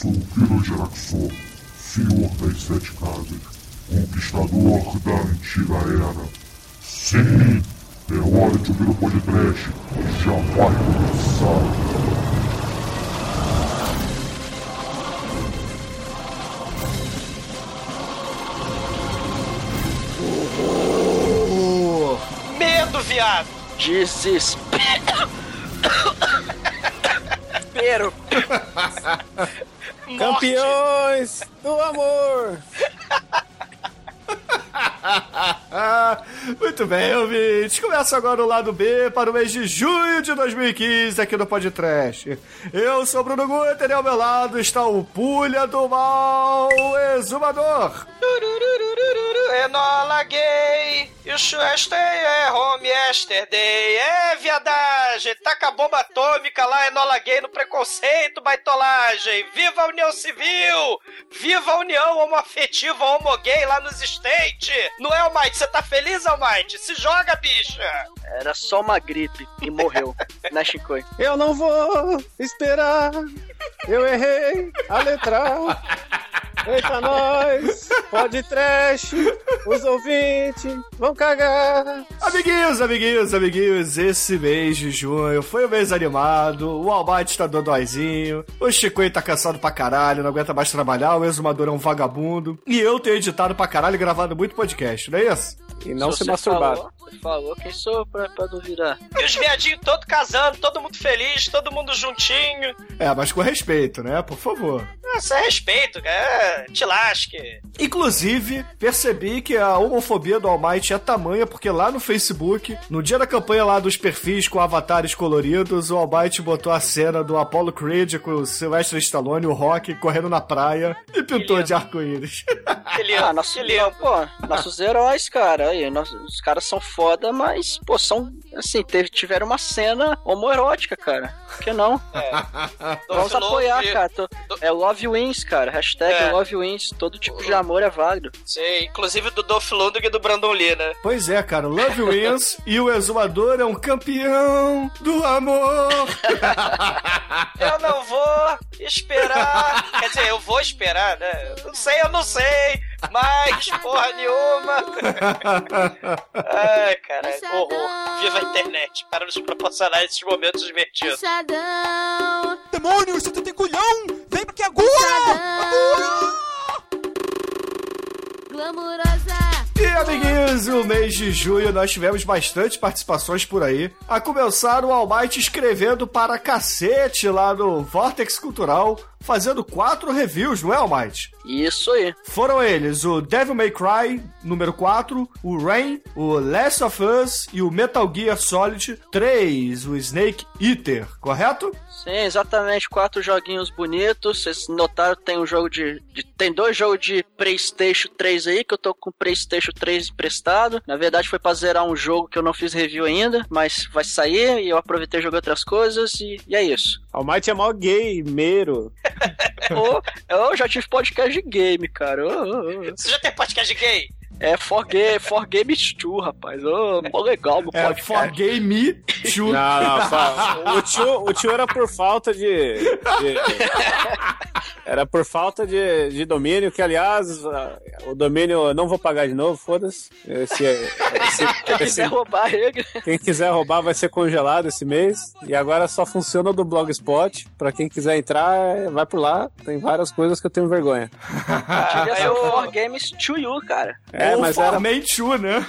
sou o Kiro Geraxor, senhor das sete casas, conquistador da antiga era. Sim, é hora de ouvir o podcast, já vai começar. Medo, viado! Desespero. Campeões do amor! Muito bem, ouvintes. Começa agora o lado B para o mês de junho de 2015 aqui no Podcast. Eu sou o Bruno Guter e ao meu lado está o Pulha do Mal Exumador. Enola gay, e o Chester é home yesterday. É viadagem, taca a bomba atômica lá, Enola gay no preconceito, baitolagem. Viva a União Civil! Viva a União homoafetiva homo-gay lá nos States! Não é, Almighty? Você tá feliz, Almighty? Se joga, bicha! Era só uma gripe e morreu. né, Chicoio? Eu não vou esperar. Eu errei a letra. Eita, nós! Pode trash! Os ouvintes vão cagar! Amiguinhos, amiguinhos, amiguinhos, esse mês de junho foi um mês animado, o Almighty tá dodóizinho, o Chicoio tá cansado pra caralho, não aguenta mais trabalhar, o Exumador é um vagabundo, e eu tenho editado pra caralho e gravado muito podcast, não é isso? E não se, você masturbar. Falou, falou, quem sou pra, pra duvidar? E os viadinhos todos casando, todo mundo feliz, todo mundo juntinho. É, mas com respeito, né? Por favor. Isso é respeito, é, te lasque. Inclusive, percebi que a homofobia do Almighty é tamanha porque lá no Facebook, no dia da campanha lá dos perfis com avatares coloridos, o Almighty botou a cena do Apollo Creed com o Sylvester Stallone, o Rock, correndo na praia e pintou de arco-íris. Que Ah, nosso, que lindo. pô, nossos heróis, cara. Aí, nós- os caras são foda, mas, pô, são, assim, teve, tiveram uma cena homoerótica, cara. Por que não? Vamos Dolph apoiar, cara. Tô- é Love Wins, cara. Hashtag É. Love Wins. Todo tipo de amor é válido. Sim, inclusive do Dolph Lundgren e do Brandon Lee, né? Pois é, cara, Love Wins e o Exumador é um campeão do amor. Eu não vou esperar. Quer dizer, eu vou esperar, né? Não sei, eu não sei. Mas, porra nenhuma. Ai, caralho. Horror. Viva a internet para nos proporcionar esses momentos divertidos. Puxadão, Demônio, você tem culhão! Vem aqui agora! puxadão. Glamurosa. E amiguinhos, o mês de junho nós tivemos bastante participações por aí. A começar o Almighty escrevendo para cacete lá no Vortex Cultural, fazendo quatro reviews, não é, Almighty? Isso aí. Foram eles o Devil May Cry, número 4, o Rain, o Last of Us e o Metal Gear Solid 3, o Snake Eater, correto? Sim, exatamente. Quatro joguinhos bonitos. Vocês notaram que tem um jogo de, de- Tem dois jogos de PlayStation 3 aí, que eu tô com o PlayStation 3 emprestado. Na verdade, foi pra zerar um jogo que eu não fiz review ainda, mas vai sair e eu aproveitei e joguei outras coisas e, e é isso. Almighty é mó gay, Ô, eu já tive podcast de game, cara. Ô, ô. Você já tem podcast gay? É For Game, for game 2, rapaz. Ô, mó legal É. For Gay Me Too. Não, não, fa- o tio, o tio era por falta de. de- era por falta de, de domínio, que aliás, o domínio eu não vou pagar de novo, foda-se. Esse, esse- Quem quiser esse- roubar ele. quem quiser roubar vai ser congelado esse mês. E agora só funciona do Blogspot. Pra quem quiser entrar, vai por lá. Tem várias coisas que eu tenho vergonha. Devia ser eu- o For Games to You, cara. É, Ou mas For era, Too, né?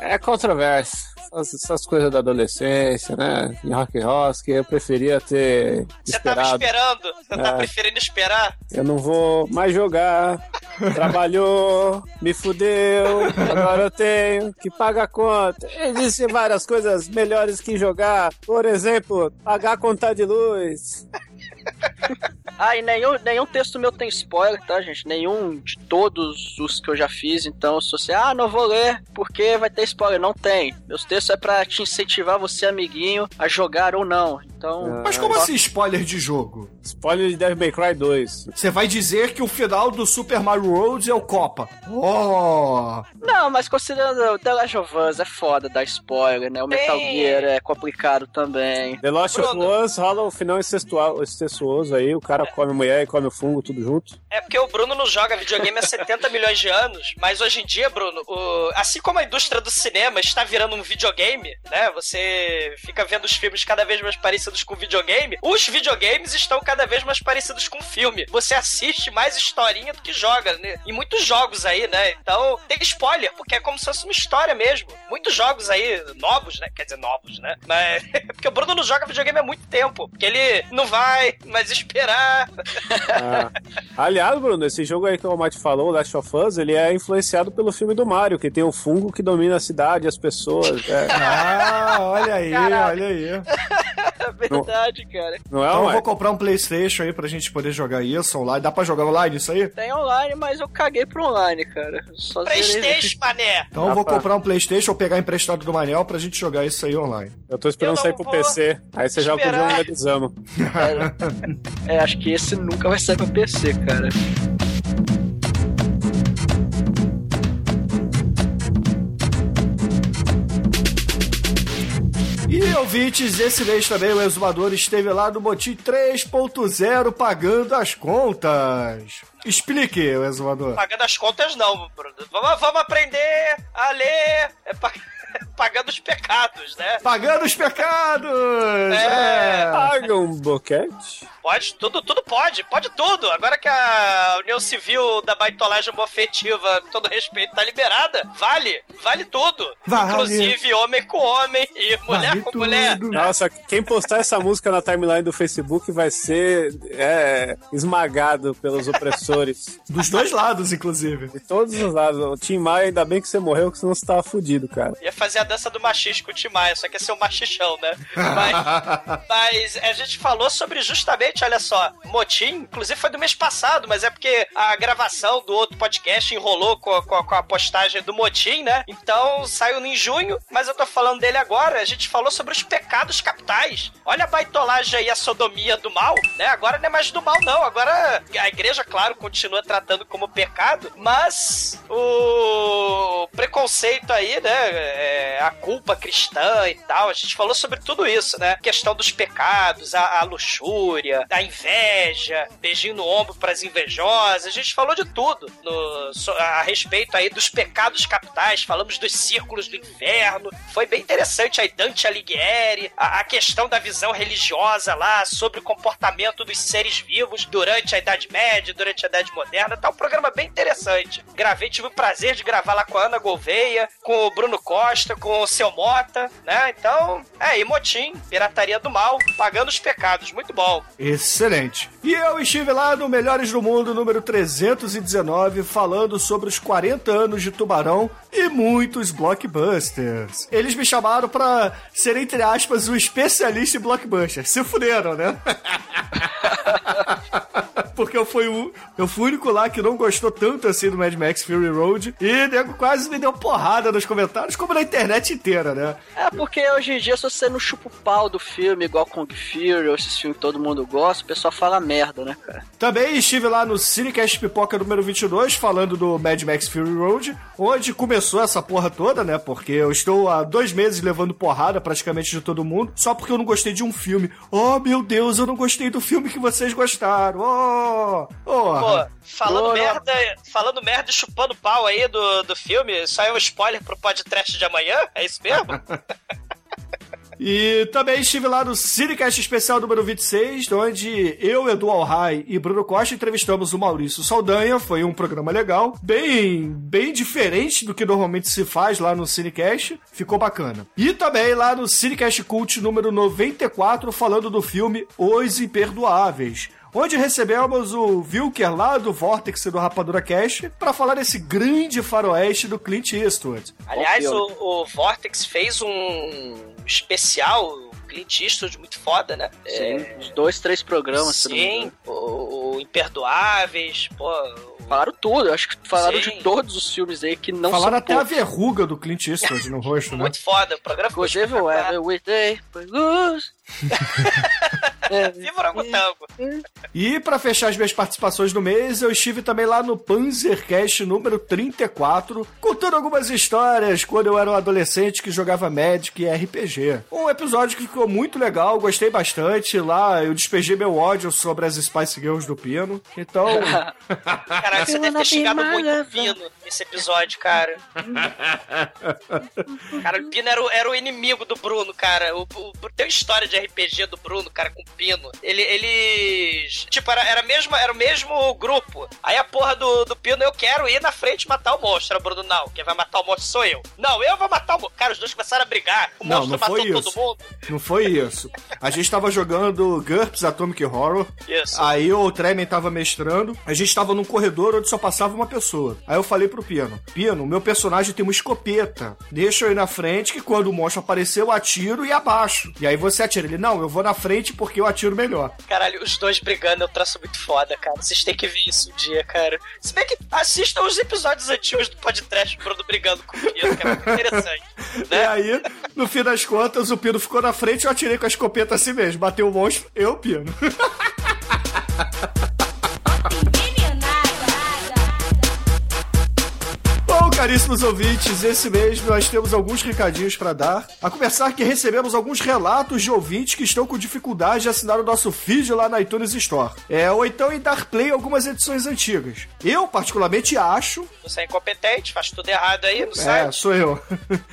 é controverso. Essas, essas coisas da adolescência, né? De rock rock, eu preferia ter Você tava esperado. esperando? Você tá É. preferindo esperar? Eu não vou mais jogar. Trabalhou, me fudeu, agora eu tenho que pagar a conta. Existem várias coisas melhores que jogar. Por exemplo, pagar a conta de luz. Ah, e nenhum, nenhum texto meu tem spoiler, tá, gente? Nenhum de todos os que eu já fiz. Então, se você, ah, não vou ler porque vai ter spoiler. Não tem. Meus textos é pra te incentivar você, amiguinho, a jogar ou não. Então. Mas como assim spoiler de jogo? Spoiler de Devil May Cry 2. Você vai dizer que o final do Super Mario World é o Copa. Oh! Não, mas considerando The Last of Us é foda dar spoiler, né? O Metal Tem. Gear é complicado também. The Lost of. Us rola o final incestuoso aí, o cara come mulher e come fungo tudo junto. É porque o Bruno não joga videogame há 70 milhões de anos, mas hoje em dia, Bruno, o- assim como a indústria do cinema está virando um videogame, né? Você fica vendo os filmes cada vez mais parecidos com videogame, os videogames estão cada vez mais parecidos com filme. Você assiste mais historinha do que joga, né? E muitos jogos aí, né? Então tem spoiler, porque é como se fosse uma história mesmo. Muitos jogos aí, novos, né? Quer dizer, novos, né? Mas porque o Bruno não joga videogame há muito tempo. Porque ele não vai mais esperar. Ah. Aliás, Bruno, esse jogo aí que o Almighty falou, Last of Us, ele é influenciado pelo filme do Mario, que tem o fungo que domina a cidade, as pessoas. É, Ah, olha aí, olha aí. É verdade, cara. não é, Então eu vou comprar um Playstation aí pra gente poder jogar isso online. Dá pra jogar online isso aí? Tem online, mas eu caguei pro online, cara. Só Playstation, mané! Então eu vou Rapaz. comprar um Playstation ou pegar emprestado do Manel pra gente jogar isso aí online. Eu tô esperando Eu sair não pro PC. Aí você joga o jogo do Zamo. É, acho que esse nunca vai sair pra PC, cara. E ouvintes, esse mês também o Exumador esteve lá no Motim 3.0 pagando as contas. Explique, o Exumador. Pagando as contas, não, Bruno. Vamos, vamos aprender a ler é, pa- pagando os pecados, né? Pagando os pecados! É. Paga um boquete? Pode, tudo, tudo pode, pode tudo. Agora que a União Civil da baitolagem homofetiva, com todo respeito, tá liberada, vale, vale tudo. Vale. Inclusive homem com homem e mulher Vale com mulher. tudo. Nossa, quem postar essa música na timeline do Facebook vai ser é, esmagado pelos opressores. Dos dois lados, inclusive. De todos os lados. O Tim Maia, ainda bem que você morreu, que senão você tava fudido, cara. Ia fazer a dança do machista com o Tim Maia, só que ia ser um machichão, né? Mas, mas a gente falou sobre justamente, olha só, motim, inclusive foi do mês passado, mas é porque a gravação do outro podcast enrolou com a, com a- com a postagem do motim, né? Então saiu em junho, mas eu tô falando dele agora. A gente falou sobre os pecados capitais. Olha a baitolagem aí, a sodomia do mal, né? Agora não é mais do mal, não. Agora a igreja, claro, continua tratando como pecado, mas o preconceito aí, né? é, a culpa cristã e tal. A gente falou sobre tudo isso, né? Questão dos pecados, a, a luxúria, a inveja, beijinho no ombro pras invejosas. A gente falou de tudo no- a respeito aí dos pecados capitais. Falamos dos círculos do inferno. Foi bem interessante aí Dante Alighieri, a, a questão da visão religiosa lá sobre o comportamento dos seres vivos durante a Idade Média, durante a Idade Moderna. Tá um programa bem interessante. Gravei, tive o prazer de gravar lá com a Ana Gouveia, com o Bruno Costa, com o Seu Mota, né? Então, é, e motim, pirataria do mal, pagando os pecados. Muito bom. Excelente. E eu estive lá no Melhores do Mundo número 319 falando sobre os 40 anos de Tubarão e muitos blockbusters. Eles me chamaram pra ser, entre aspas, o especialista em blockbusters. Se fuderam, né? Porque eu fui, o, eu fui o único lá que não gostou tanto assim do Mad Max Fury Road. E nego quase me deu porrada nos comentários, como na internet inteira, né? É porque hoje em dia, se você não chupa o pau do filme, igual Kung Fury, ou esses filmes que todo mundo gosta, o pessoal fala merda, né, cara? Também estive lá no Cinecast Pipoca número 22, falando do Mad Max Fury Road, onde começou essa porra toda, né? Porque eu estou há dois meses levando porrada praticamente de todo mundo, só porque eu não gostei de um filme. Oh, meu Deus, eu não gostei do filme que vocês gostaram. Oh, oh. Pô, falando merda, falando merda e chupando pau aí do, do filme, aí é um spoiler pro podcast de amanhã? É isso mesmo? E também estive lá no Cinecast Especial número 26, onde eu, Edu Alhai e Bruno Costa entrevistamos o Maurício Saldanha. Foi um programa legal, bem, bem diferente do que normalmente se faz lá no Cinecast. Ficou bacana. E também lá no Cinecast Cult número 94, falando do filme Os Imperdoáveis. Onde recebemos o Vilker lá do Vortex e do Rapadura Cash para falar desse grande faroeste do Clint Eastwood. Aliás, o, o Vortex fez um especial Clint Eastwood, muito foda, né? Sim, uns dois, três programas. Sim, o, o Imperdoáveis, pô. o- Falaram tudo, acho que falaram Sim. de todos os filmes aí que não Falaram são até a poucos. verruga do Clint Eastwood no rosto, né? Muito foda, o programa ficou Inclusive o espetacular. Every Day. Viva Orangotango. E pra fechar as minhas participações do mês, eu estive também lá no Panzercast número 34, contando algumas histórias quando eu era um adolescente que jogava Magic e RPG. Um episódio que ficou muito legal, gostei bastante. Lá eu despejei meu ódio sobre as Spice Girls do Pino. Então, Caralho, você deve ter xingado muito o Pino nesse episódio, cara. Cara, o Pino era o, era o inimigo do Bruno, cara. O, o, tem uma história de RPG do Bruno, cara, com o Pino. Ele, eles. Tipo, era, era, mesmo, era o mesmo grupo. Aí a porra do, do Pino, eu quero ir na frente matar o monstro. Era o Bruno, não. Quem vai matar o monstro sou eu. Não, eu vou matar o monstro. Cara, os dois começaram a brigar. O Não, monstro não matou foi todo isso. mundo. não foi isso. A gente tava jogando GURPS Atomic Horror. Isso. Aí o Tremen tava mestrando. A gente tava num corredor onde só passava uma pessoa. Aí eu falei pro Pino: Pino, meu personagem tem uma escopeta. Deixa eu ir na frente que quando o monstro aparecer eu atiro e abaixo. E aí você atira. Ele: Não, eu vou na frente porque eu atiro melhor. Caralho, os dois brigando é um traço muito foda, cara. Vocês têm que ver isso um dia, cara. Se bem que assistam os episódios antigos do podcast Bruno brigando com o Pino, que é muito interessante. E Né? aí, no fim das contas, o Pino ficou na frente e eu atirei com a escopeta assim mesmo. Bateu o monstro, eu, Pino. caríssimos ouvintes, esse mês nós temos alguns recadinhos pra dar. A começar que recebemos alguns relatos de ouvintes que estão com dificuldade de assinar o nosso feed lá na iTunes Store. É, ou então em dar play em algumas edições antigas. Eu, particularmente, acho Você é incompetente, faz tudo errado aí no é, site. sou eu.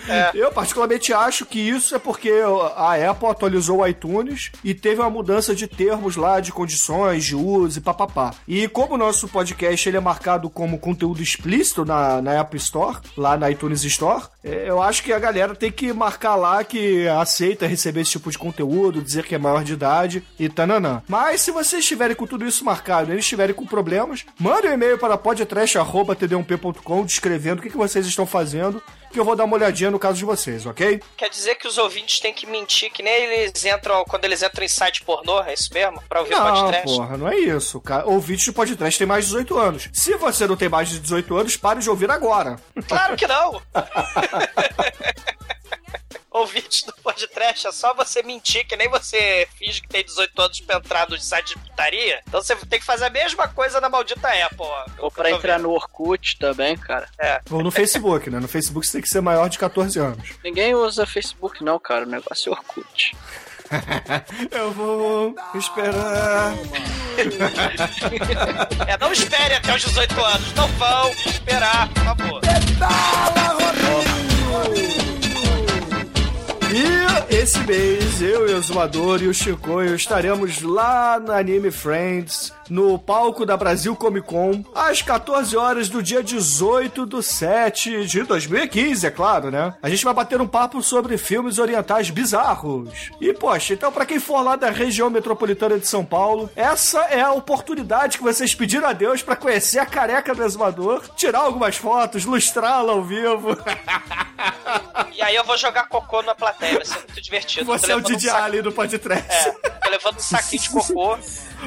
É. Eu particularmente acho que isso é porque a Apple atualizou o iTunes e teve uma mudança de termos lá, de condições, de uso e papapá. E como o nosso podcast ele é marcado como conteúdo explícito na, na Apple Store, lá na iTunes Store, é, eu acho que a galera tem que marcar lá que aceita receber esse tipo de conteúdo, dizer que é maior de idade e tananã. Mas se vocês estiverem com tudo isso marcado eles estiverem com problemas, mande um e-mail para podtrash.td1p.com descrevendo o que, que vocês estão fazendo, que eu vou dar uma olhadinha no caso de vocês, ok? Quer dizer que os ouvintes têm que mentir, que nem eles entram, quando eles entram em site pornô, é isso mesmo? Pra ouvir Não, podcast? porra, não é isso. Cara. Ouvinte de podcast tem mais de 18 anos. Se você não tem mais de 18 anos, pare de ouvir agora. Claro que não! Ouvintes do podcast, é só você mentir, que nem você finge que tem 18 anos pra entrar no site de putaria. Então você tem que fazer a mesma coisa na maldita Apple, ó. Ou pra entrar no Orkut também, cara. É. Ou no Facebook, né? No Facebook você tem que ser maior de 14 anos. Ninguém usa Facebook não, cara. O negócio é Orkut. Eu vou esperar. É, não espere até os 18 anos. Não vão esperar, por favor. E esse mês, eu e o Zumador e o Chicoio estaremos lá na Anime Friends, no palco da Brasil Comic Con, às 14 horas do dia 18 do 7 de 2015, é claro, né? A gente vai bater um papo sobre filmes orientais bizarros. E, poxa, então pra quem for lá da região metropolitana de São Paulo, essa é a oportunidade que vocês pediram a Deus pra conhecer a careca do Exumador, tirar algumas fotos, lustrá-la ao vivo. E aí eu vou jogar cocô na plateia, vai ser muito divertido. Você é o um Didi saco- Ali do podcast. É, tô levando um saquinho de cocô.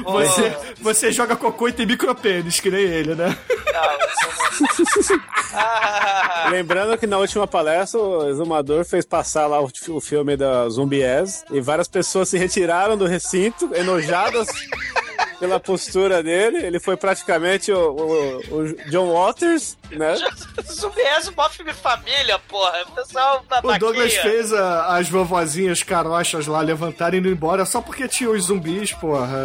Vou- Você, você joga cocô e tem micropênis, que nem ele, né? Não. Ah, Lembrando que na última palestra o Exumador fez passar lá o, o filme da Zumbies e várias pessoas se retiraram do recinto, enojadas pela postura dele. Ele foi praticamente o, o- o John Waters, né? Zumbiés, mó filme família, porra. O pessoal da O Douglas fez a- as vovozinhas carochas lá levantarem e indo embora só porque tinha os zumbis, porra.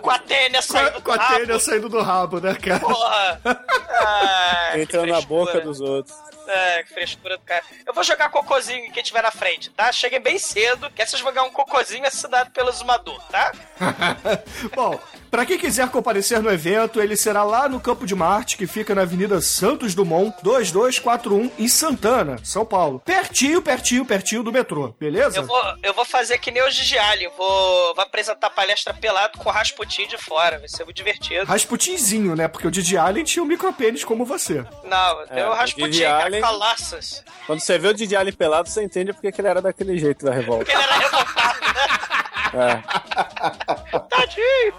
Com a tênia Com a, saindo do rabo, saindo do rabo, né, cara? Porra. Ah, Entrando na boca dos outros. É, que frescura do cara. Eu vou jogar cocôzinho em quem tiver na frente, tá? Cheguem bem cedo, que vocês vão ganhar um cocôzinho assinado pelo Zumador, tá? Bom, pra quem quiser comparecer no evento, ele será lá no Campo de Marte, que fica na Avenida Santos Dumont, 2241, em Santana, São Paulo. Pertinho, pertinho, pertinho do metrô, beleza? Eu vou, eu vou fazer que nem o Gigi Allen, vou, vou apresentar palestra pelado com o Rasputin de fora, vai ser muito divertido. Rasputinzinho, né? Porque o Didi Allen tinha um micropênis como você. Não, É, o o Rasputin, Gigi cara, Allen- calaças. Quando você vê o Didi Ali pelado, você entende porque que ele era daquele jeito da revolta. Porque ele era revoltado, né? Tadinho.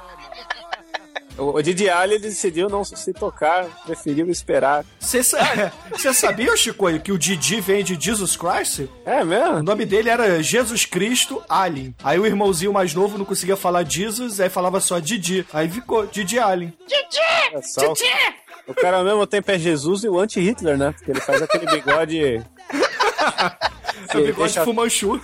O, o Didi Alli ele decidiu não se tocar, preferiu esperar. Você sa- você sabia, Chico, que o Didi vem de Jesus Christ? É O mesmo? nome dele era Jesus Cristo Alien. Aí o irmãozinho mais novo não conseguia falar Jesus, aí falava só Didi. Aí ficou Didi Alien. É só o, cara ao mesmo tempo é Jesus e o anti-Hitler, né? Porque ele faz aquele bigode. É o bigode deixa- fumanchu.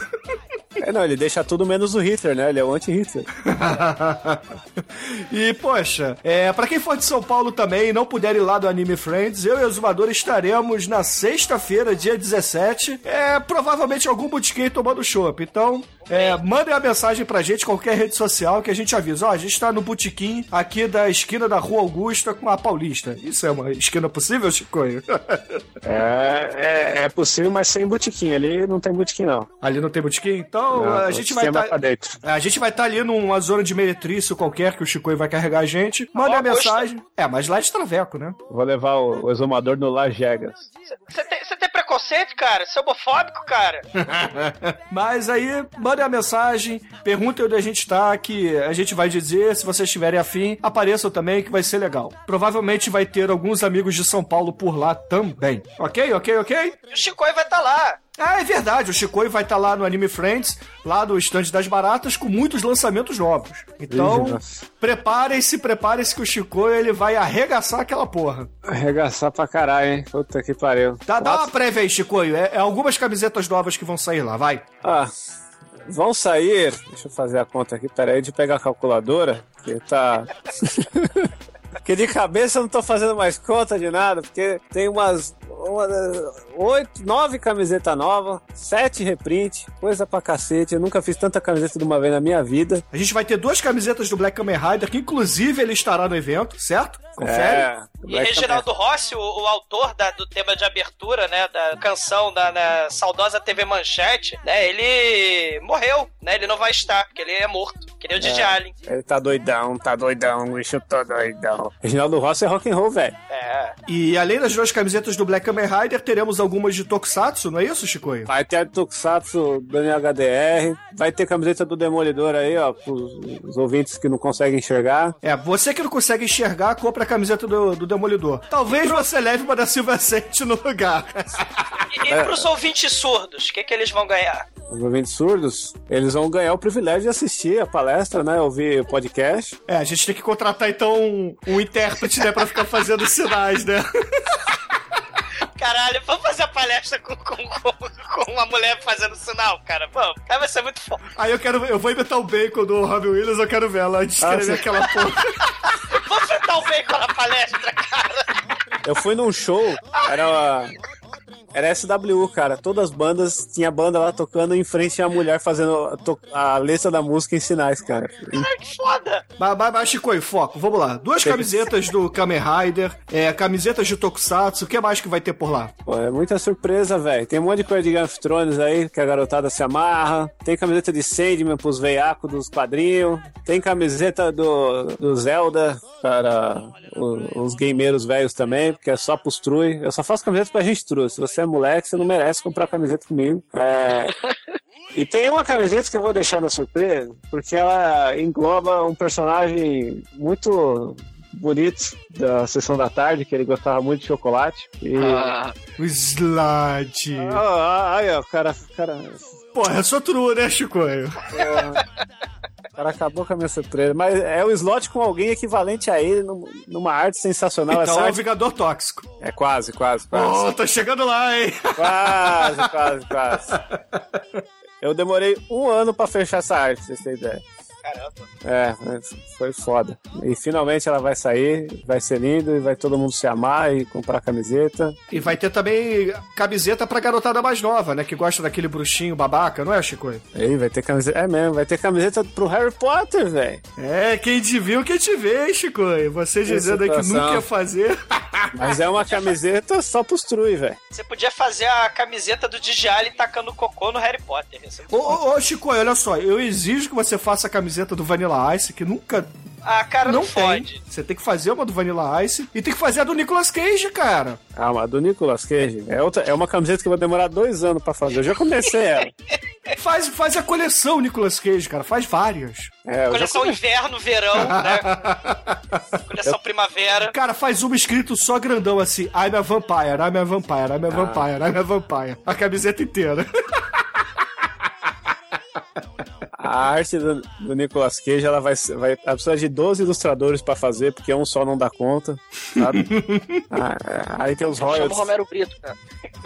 É, não, ele deixa tudo menos o Hitler, né? Ele é o anti-Hitler. e, poxa, é, pra quem for de São Paulo também e não puder ir lá do Anime Friends, eu e o Zumador estaremos na sexta-feira, dia 17, é, provavelmente algum botequim tomando chopp. Então, é, mandem a mensagem pra gente, qualquer rede social, que a gente avisa. Ó, a gente tá no botequim aqui da esquina da Rua Augusta com a Paulista. Isso é uma esquina possível, Chicoio? É, é, é possível, mas sem botiquim. Ali não tem botiquim, não. Ali não tem botequim? Então, Não, a o gente vai estar... dentro. A gente vai estar ali numa zona de meretrício qualquer que o Chicoio vai carregar a gente. Manda a mensagem. É, mas lá de Traveco, né? Vou levar o, o exumador no Lajegas. Você tem, você tem preconceito, cara? Você é homofóbico, cara? Mas aí, mandem a mensagem, perguntem onde a gente tá, que a gente vai dizer. Se vocês estiverem afim, apareçam também, que vai ser legal. Provavelmente vai ter alguns amigos de São Paulo por lá também. Ok, ok, ok? E o Chicoi vai estar lá. Ah, é verdade, o Chicoio vai estar lá no Anime Friends, lá do estande das baratas, com muitos lançamentos novos. Então, preparem-se, preparem-se que o Chicoio ele vai arregaçar aquela porra. Arregaçar pra caralho, hein? Puta que pariu. Dá, dá uma prévia aí, Chicoio. É, é algumas camisetas novas que vão sair lá, vai. Ah, vão sair. Deixa eu fazer a conta aqui, peraí, de pegar a calculadora, que tá. Porque de cabeça eu não tô fazendo mais conta de nada, porque tem umas. Oito, nove camisetas novas, sete reprint, coisa pra cacete. Eu nunca fiz tanta camiseta de uma vez na minha vida. A gente vai ter duas camisetas do Black Kamen Rider, que inclusive ele estará no evento, certo? Confere. É, E Reginaldo Rossi, o, o autor da- do tema de abertura, né, da canção da saudosa TV Manchete, né, ele morreu, né, ele não vai estar, porque ele é morto, que nem o Didi Allen. Ele tá doidão, tá doidão, o bicho tá doidão. Reginaldo Rossi é rock and roll, velho. É. E além das duas camisetas do Black Kamen Rider, teremos algumas de Tokusatsu, não é isso, Chicoio? Vai ter a do Tokusatsu do HDR, vai ter camiseta do Demolidor aí, ó, pros os ouvintes que não conseguem enxergar. É, você que não consegue enxergar, compra a camiseta do, do Demolidor. Talvez você leve uma da Silver Sente no lugar. E, e pros ouvintes surdos, o que, que eles vão ganhar? Os ouvintes surdos, eles vão ganhar o privilégio de assistir a palestra, né, ouvir o podcast. É, a gente tem que contratar então um, um intérprete, né, pra ficar fazendo sinais, né? Caralho, vamos fazer a palestra com, com, com, com uma mulher fazendo sinal, cara, vamos. Vai ser muito foda. Aí eu quero, eu vou imitar o bacon do Robin Williams, eu quero ver ela descrever sim. aquela porra. Vamos fritar o bacon na palestra, cara. Eu fui num show, era uma- era SWU, cara. Todas as bandas, tinha banda lá tocando em frente à mulher fazendo a, a letra da música em sinais, cara. Ai, que foda. Mas, mas, mas Chicoio, foco, vamos lá. Duas camisetas do Kamen Rider, é, camisetas de Tokusatsu, o que mais que vai ter por lá? Pô, é muita surpresa, velho. Tem um monte de coisa de Game of Thrones aí, que a garotada se amarra. Tem camiseta de Sandman pros veiacos dos quadrinhos. Tem camiseta do, do Zelda para o- os gameiros velhos também, porque é só pros trui. Eu só faço camiseta pra gente true. Se você é moleque, você não merece comprar camiseta comigo. É... E tem uma camiseta que eu vou deixar na surpresa, porque ela engloba um personagem muito bonito da sessão da tarde, que ele gostava muito de chocolate. E... Ah, O Slade. Ah, aí, ó, o cara, cara, Porra, eu sou true, né, Chicoio? o cara acabou com a minha surpresa. Mas é o slot com alguém equivalente a ele num- numa arte sensacional. Então Essa é o arte... Vingador Tóxico. É quase, quase, quase. Oh, tô chegando lá, hein? Quase, quase, quase. Eu demorei um ano pra fechar essa arte, pra vocês terem ideia. Caramba. É, foi foda. E finalmente ela vai sair, vai ser lindo e vai todo mundo se amar e comprar camiseta. E vai ter também camiseta pra garotada mais nova, né? Que gosta daquele bruxinho babaca, não é, Chicoio? Aí vai ter camiseta. É mesmo, vai ter camiseta pro Harry Potter, velho. É, quem te viu, quem te vê, hein, Chicoio? Você dizendo aí que nunca ia fazer. Mas é uma camiseta só pros trui, velho. Você podia fazer a camiseta do Didi Allen tacando cocô no Harry Potter. Ô, ô, ô, Chicoio, olha só, eu exijo que você faça a camiseta do Vanilla Ice, que nunca. Ah, cara, não, Não tem. fode. Você tem que fazer uma do Vanilla Ice e tem que fazer a do Nicolas Cage, cara. Ah, mas a do Nicolas Cage é, outra, é uma camiseta que eu vou demorar dois anos pra fazer. Eu já comecei ela. Faz, faz a coleção Nicolas Cage, cara. Faz várias. É, eu Coleção inverno, verão, né? Coleção primavera. Cara, faz uma escrito só grandão assim: I'm a vampire, I'm a vampire, I'm a vampire, I'm a vampire. A camiseta inteira. A arte do, do Nicolas Cage, ela vai, vai ela precisa de 12 ilustradores pra fazer, porque um só não dá conta, sabe? Ah, aí tem os Chama o royalties. Romero Brito, cara.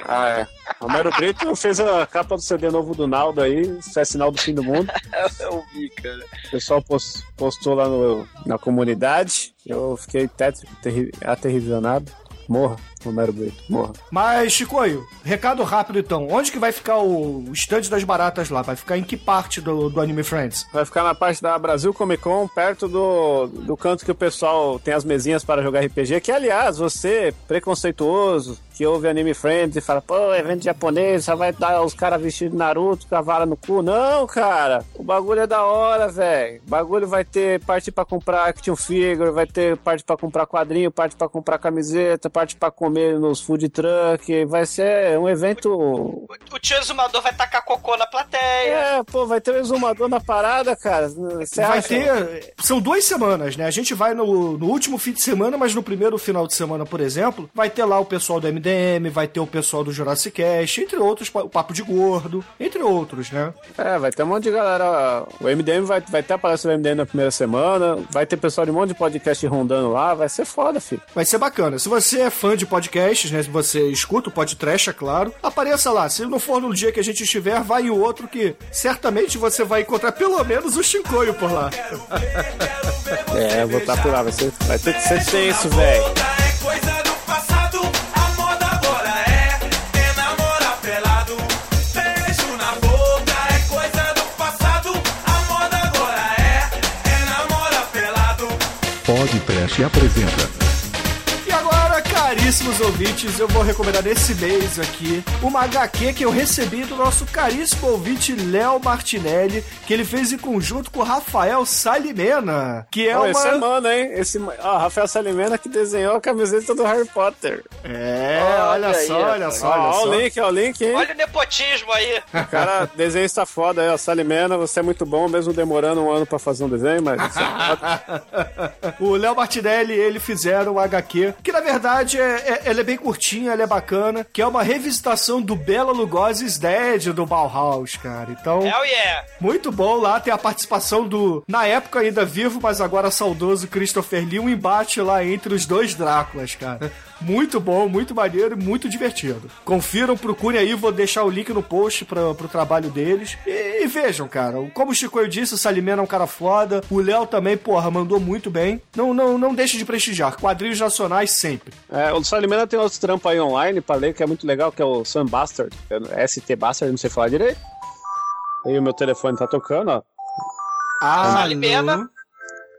Ah, é. Romero Brito fez a capa do CD novo do Naldo aí, isso é sinal do fim do mundo. Eu vi, cara. O pessoal pos- postou lá no, na comunidade. Eu fiquei tétrico, terri- aterrisionado. Morra, Romero Brito, morra. Mas, Chicoio, recado rápido então. Onde que vai ficar o estande das baratas lá? Vai ficar em que parte do, do Anime Friends? Vai ficar na parte da Brasil Comic Con, perto do, do canto que o pessoal tem as mesinhas para jogar RPG. Que, aliás, você, preconceituoso, que ouve Anime Friends e fala, pô, evento japonês, só vai dar os caras vestidos de Naruto com a vara no cu. Não, cara, o bagulho é da hora, velho. O bagulho vai ter parte pra comprar action figure, vai ter parte pra comprar quadrinho, parte pra comprar camiseta, parte pra comer nos food truck. Vai ser um evento O, o tio exumador vai tacar cocô na plateia. é, pô, vai ter um exumador na parada, cara. Você vai acha? ter. São duas semanas, né? A gente vai no, no último fim de semana, mas no primeiro final de semana, por exemplo, vai ter lá o pessoal do MDM, vai ter o pessoal do Jurassic Cast, entre outros, o Papo de Gordo, entre outros, né? É, vai ter um monte de galera. O MDM vai, vai ter a palestra do MDM na primeira semana. Vai ter pessoal de um monte de podcast rondando lá. Vai ser foda, filho. Vai ser bacana. Se você é fã de podcasts, né? Se você escuta o podcast, é claro, apareça lá. Se não for no dia que a gente estiver, vai em outro que certamente você vai encontrar pelo menos o Chincoio por lá. É, eu vou estar por lá. Vai, ser, vai ter que ser tenso, velho. Podcast apresenta. E agora, caríssimos ouvintes, eu vou recomendar nesse mês aqui uma HQ que eu recebi do nosso caríssimo ouvinte Léo Martinelli, que ele fez em conjunto com o Rafael Salimena, que é uma... Esse é mano, hein? Esse, ó, Rafael Salimena que desenhou a camiseta do Harry Potter. É, olha, Olha aí, só, olha só, olha só. o link, ó o link, hein? Olha o nepotismo aí. O cara, desenho está foda aí, ó. Salimena, você é muito bom, mesmo demorando um ano pra fazer um desenho, mas. você é foda. o Léo Martinelli e ele fizeram o HQ, que na verdade é, é- ela é bem curtinha, ela é bacana, que é uma revisitação do Bela Lugosi's Dead do Bauhaus, cara. Então, Hell yeah. muito bom lá, tem a participação do, na época ainda vivo, mas agora saudoso Christopher Lee, um embate lá entre os dois Dráculas, cara. Muito bom, muito maneiro e muito divertido. Confiram, procurem aí, vou deixar o link no post pra, pro trabalho deles. E, e vejam, cara, como o Chico disse, o Salimena é um cara foda. O Léo também, porra, mandou muito bem. Não, não, não deixe de prestigiar. Quadrinhos nacionais sempre. É, o Salimena tem outros trampos aí online pra ler, que é muito legal, que é o Sun Bastard. é ST Bastard, não sei falar direito. Aí o meu telefone tá tocando, ó. Ah, Salimena.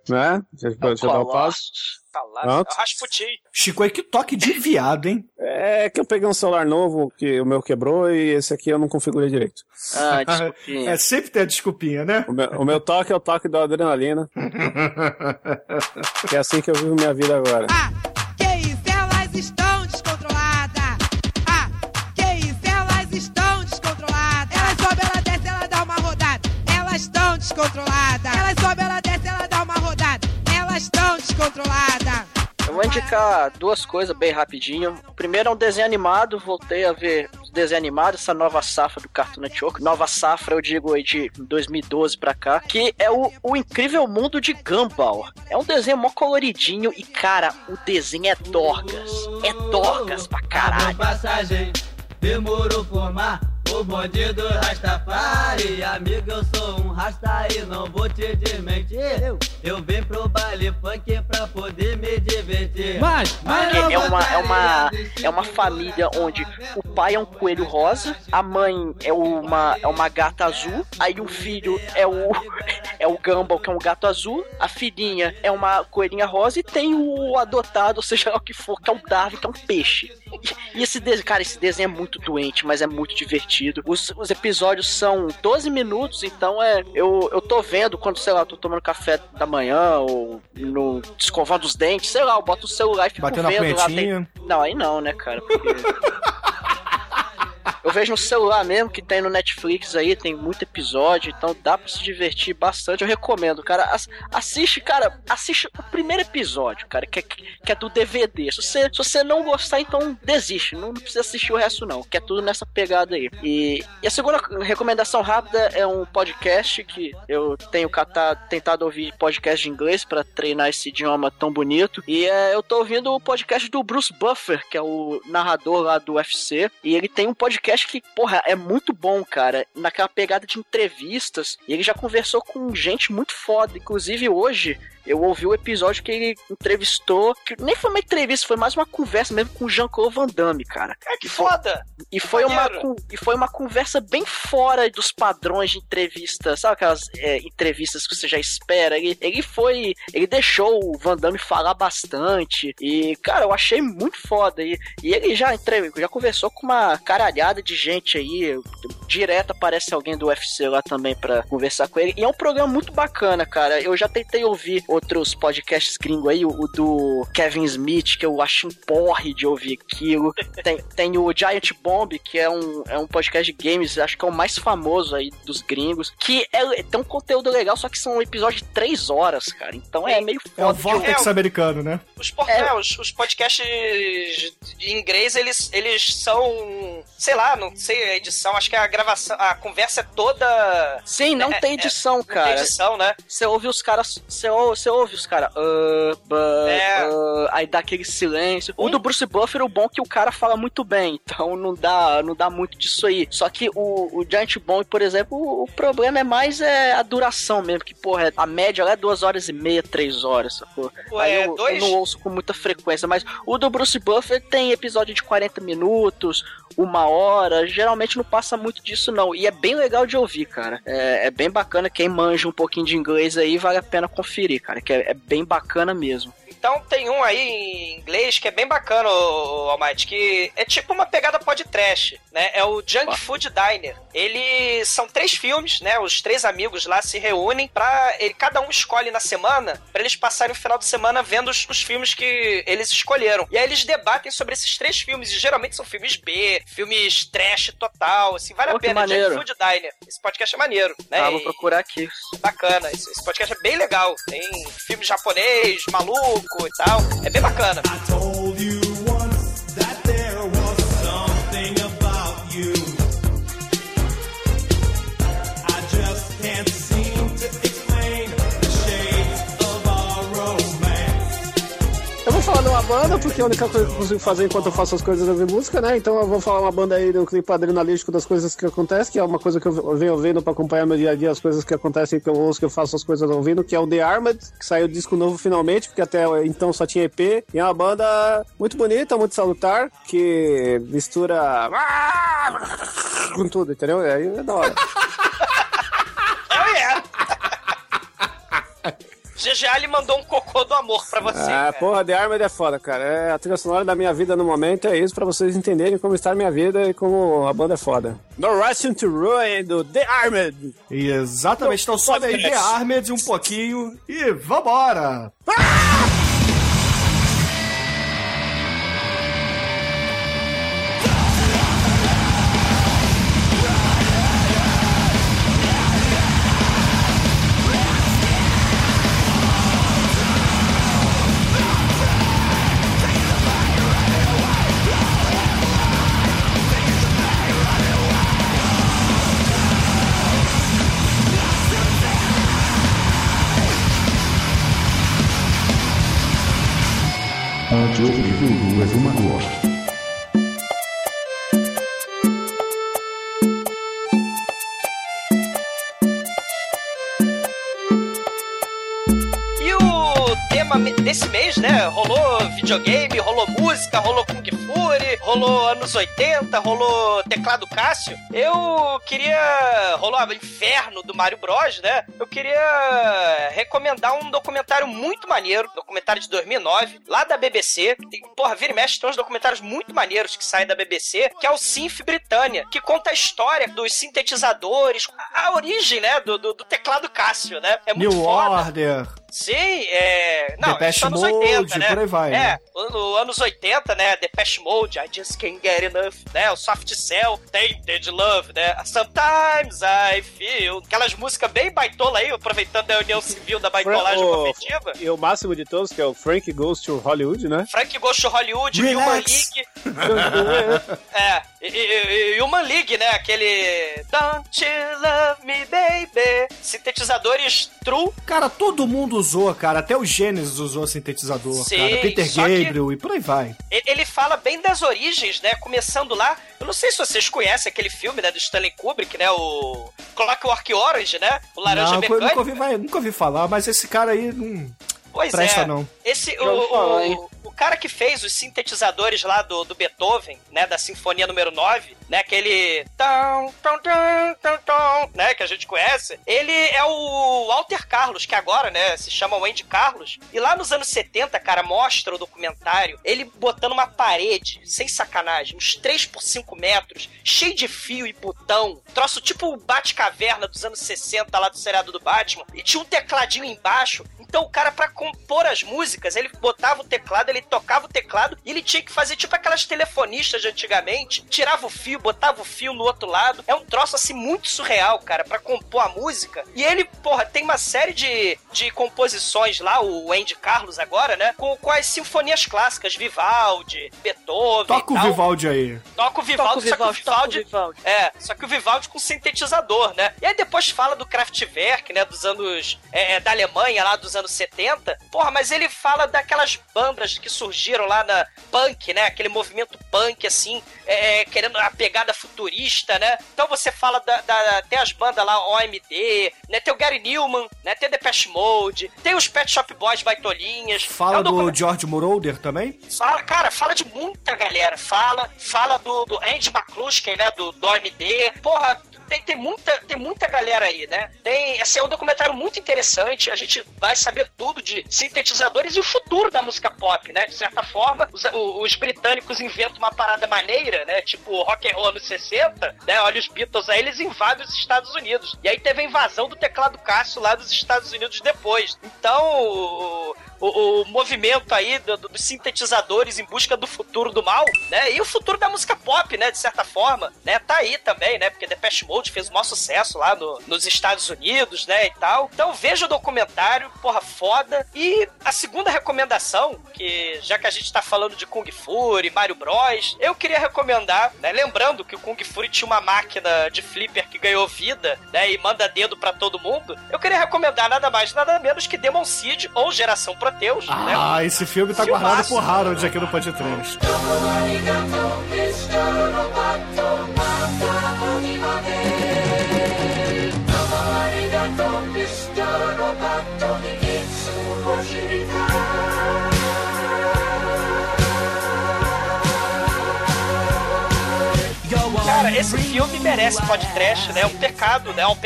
Né? Deixa, deixa eu dar o passo. Tá lá. É o Rasputin. Chico, que toque de viado, hein? É que eu peguei um celular novo, que o meu quebrou, e esse aqui eu não configurei direito. Ah, desculpinha. É, sempre tem a desculpinha, né? O meu, o meu toque é o toque da adrenalina. que é assim que eu vivo minha vida agora. Ah, que isso, elas estão descontroladas. Ah, que isso, elas estão descontroladas. Elas sobem, ela desce, ela dá uma rodada. Elas estão descontroladas. Elas sobem, ela desce, ela dá uma rodada. Elas estão descontroladas. Vou indicar duas coisas bem rapidinho. Primeiro é um desenho animado, voltei a ver os desenhos animados, essa nova safra do Cartoon Network. Nova safra, eu digo de 2012 pra cá, que é o, o Incrível Mundo de Gumball. É um desenho mó coloridinho e, cara, o desenho é dorgas. É dorgas pra caralho. demorou formar o bonde do Rastafari. Amigo, eu sou um rasta e não vou te desmentir. Eu vim pro baile funk pra poder me divertir. Mas, Porque é uma, é uma, é uma família onde o pai é um coelho rosa, a mãe é uma, é uma gata azul, aí o filho é o, é o Gumball, que é um gato azul, a filhinha é uma coelhinha rosa e tem o adotado, ou seja lá o que for, que é o Darwin, que é um peixe. E esse desenho, cara, esse desenho é muito doente, mas é muito divertido. Os, os episódios são 12 minutos, então é. Eu, eu tô vendo quando, sei lá, eu tô tomando café da manhã ou no escovando os dentes, sei lá, eu boto o celular e fico Batendo vendo lá. Tem... Não, aí não, né, cara? Porque... Eu vejo no celular mesmo, que tem no Netflix aí, tem muito episódio, então dá pra se divertir bastante. Eu recomendo, cara. Ass- assiste, cara, assiste o primeiro episódio, cara, que é, que é do DVD. Se você, se você não gostar, então desiste. Não precisa assistir o resto, não, que é tudo nessa pegada aí. E, e a segunda recomendação rápida é um podcast que eu tenho catado, tentado ouvir podcast de inglês pra treinar esse idioma tão bonito. E é, eu tô ouvindo o podcast do Bruce Buffer, que é o narrador lá do UFC. E ele tem um podcast que, porra, é muito bom, cara. Naquela pegada de entrevistas. E ele já conversou com gente muito foda. Inclusive hoje. Eu ouvi o episódio que ele entrevistou, que nem foi uma entrevista, foi mais uma conversa mesmo com o Jean-Claude Van Damme, cara. Cara, que foda! E foi, uma, e foi uma conversa bem fora dos padrões de entrevista, sabe aquelas é, entrevistas que você já espera? Ele, ele foi. Ele deixou o Van Damme falar bastante. E, cara, eu achei muito foda. E, e ele já, entre, já conversou com uma caralhada de gente aí. Direto aparece alguém do UFC lá também pra conversar com ele. E é um programa muito bacana, cara. Eu já tentei ouvir outros podcasts gringos aí, o, o do Kevin Smith, que eu acho um porre de ouvir aquilo. Tem, tem o Giant Bomb, que é um, é um podcast de games, acho que é o mais famoso aí dos gringos, que é, tem um conteúdo legal, só que são episódios de três horas, cara. Então é meio É o foda de ouvir. Vortex americano, né? Os, por- É. é, os, os podcasts em inglês, eles, eles são. Sei lá, não sei a edição, acho que a gravação, a conversa é toda. Sim, não É, tem é, edição, Não tem cara. edição, né? Você ouve os caras. Você ouve, você ouve os caras. "Ah, but, É. ah", aí dá aquele silêncio. O do Bruce Buffer, o bom é que o cara fala muito bem. Então não dá, não dá muito disso aí. Só que o, o Giant Bomb, por exemplo, o, o problema é mais é, a duração mesmo. Que, porra, a média lá é duas horas e meia, três horas, sacou? Pô, Aí é eu, dois- eu não ouço com muita frequência. Mas o do Bruce Buffer tem episódio de 40 minutos, uma hora. Geralmente não passa muito disso, não. E é bem legal de ouvir, cara. É, é bem bacana. Quem manja um pouquinho de inglês aí, vale a pena conferir, cara. Que é, é bem bacana mesmo. Então tem um aí em inglês que é bem bacana, o Almighty, que é tipo uma pegada podcast, né? É o Junk Food Diner. Eles são três filmes, né? Os três amigos lá se reúnem pra. Ele, cada um escolhe na semana pra eles passarem o final de semana vendo os, os filmes que eles escolheram. E aí eles debatem sobre esses três filmes. E geralmente são filmes B, filmes trash total, assim, vale Pô, a pena. maneiro. Junk Food Diner. Esse podcast é maneiro, né? Ah, vou procurar aqui. bacana. Esse, esse podcast é bem legal. Tem filme japonês, maluco e tal. É bem bacana. Falar de uma banda, porque a única coisa que eu consigo fazer enquanto eu faço as coisas é ouvir música, né? Então eu vou falar uma banda aí do clipe adrenalístico das coisas que acontecem, que é uma coisa que eu venho ouvindo pra acompanhar meu dia a dia, as coisas que acontecem, que eu ouço, que eu faço as coisas ouvindo, que é o The Armored, que saiu disco novo finalmente, porque até então só tinha EP. E é uma banda muito bonita, muito salutar, que mistura com tudo, entendeu? E aí é da hora. Oh, yeah! GG Ali mandou um cocô do amor pra você. Ah, cara. porra, The Armored é foda, cara. É a trilha sonora da minha vida no momento, é isso pra vocês entenderem como está a minha vida e como a banda é foda. No Russian to Ruin, do The Armored. Exatamente. Então sobe aí The Armed um pouquinho e vambora! Audiolivro videogame, rolou música, rolou Kung Fury, rolou anos 80, rolou teclado Cássio. Eu queria. Rolou Inferno do Mario Bros, né? Eu queria recomendar um documentário muito maneiro, documentário de 2009, lá da BBC. Tem, porra, vira e mexe, tem uns documentários muito maneiros que saem da BBC, que é o Synth Britânia, que conta a história dos sintetizadores, a, a origem, né? Do, do, do teclado Cássio, né? É muito New foda. Order. Sim, é. Não, Depeche isso anos Mode, 80, né? por aí vai, É, né? no anos 80, né? Depeche Mode, I Just Can't Get Enough, né? O Soft Cell, Tainted Love, né? Sometimes I Feel. Aquelas músicas bem baitola aí, aproveitando a união civil da baitolagem afetiva. E o máximo de todos, que é o Frank Goes to Hollywood, né? Frank Ghost to Hollywood, Human Relax. League. É, e, e, e Human League, né? Aquele. Don't you love me, baby? Sintetizadores true. Cara, todo mundo usou, cara. Até o Genesis usou sintetizador, Sim, cara. Peter Gabriel e por aí vai. Ele fala bem das origens, né? Começando lá. Eu não sei se vocês conhecem aquele filme, né? Do Stanley Kubrick, né? O Clockwork Orange, né? O Laranja não, eu Mecânica. nunca ouvi, nunca ouvi falar, mas esse cara aí não Pois presta, é. não. Esse, o, o cara que fez os sintetizadores lá do, do Beethoven, né, da Sinfonia número 9, né, aquele tão, tão, tão, tão, né, que a gente conhece, ele é o Walter Carlos, que agora, né, se chama Wendy Carlos, e lá nos anos 70, cara, mostra o documentário, ele botando uma parede, sem sacanagem, uns 3 por 5 metros, cheio de fio e botão, troço tipo o Bate-Caverna dos anos 60 lá do seriado do Batman, e tinha um tecladinho embaixo, então o cara, pra compor as músicas, ele botava o teclado, ele tocava o teclado e ele tinha que fazer tipo aquelas telefonistas de antigamente. Tirava o fio, botava o fio no outro lado. É um troço assim muito surreal, cara, pra compor a música. E ele, porra, tem uma série de, de composições lá, o Andy Carlos agora, né? Com, com as sinfonias clássicas, Vivaldi, Beethoven. Toca o. Vivaldi aí. Toca o Vivaldi, Toca o só que o Vivaldi, o é, só que o Vivaldi com sintetizador, né? E aí depois fala do Kraftwerk, né, dos anos é, é, da Alemanha lá dos anos 70. Porra, mas ele fala daquelas bandas que surgiram lá na punk, né? Aquele movimento punk assim, é, é, querendo a pegada futurista, né? Então você fala da, da tem as bandas lá OMD, né? Tem o Gary Newman, né? Tem Depeche Mode, tem os Pet Shop Boys baitolinhas. Fala É do George Moroder também? Fala, cara, fala de muita galera. Fala, fala do, do Andy McCluskey, né? Do, do OMD. Porra, tem, tem, muita, tem muita galera aí, né? Tem, esse é um documentário muito interessante. A gente vai saber tudo de sintetizadores e o futuro da música pop, né? De certa forma, os, os britânicos inventam uma parada maneira, né? Tipo rock and roll nos 60, né? Olha os Beatles aí, eles invadem os Estados Unidos. E aí teve a invasão do teclado Cássio lá dos Estados Unidos depois. Então, o, o, movimento aí do- dos sintetizadores em busca do futuro do mal, né? E o futuro da música pop, né? De certa forma, né? Tá aí também, né? Porque Depeche Mode fez o maior sucesso lá no- nos Estados Unidos, né? E tal. Então veja o documentário, porra, foda. E a segunda recomendação, que já que a gente tá falando de Kung Fury, Mario Bros, eu queria recomendar, né? Lembrando que o Kung Fury tinha uma máquina de flipper que ganhou vida, né? E manda dedo pra todo mundo. Eu queria recomendar nada mais, nada menos que Demon Seed ou Geração Proteus, né? Ah, esse filme tá Filmaço. guardado por Harold aqui no Podcast. Cara, esse filme merece podcast, né? É um pecado, né? É um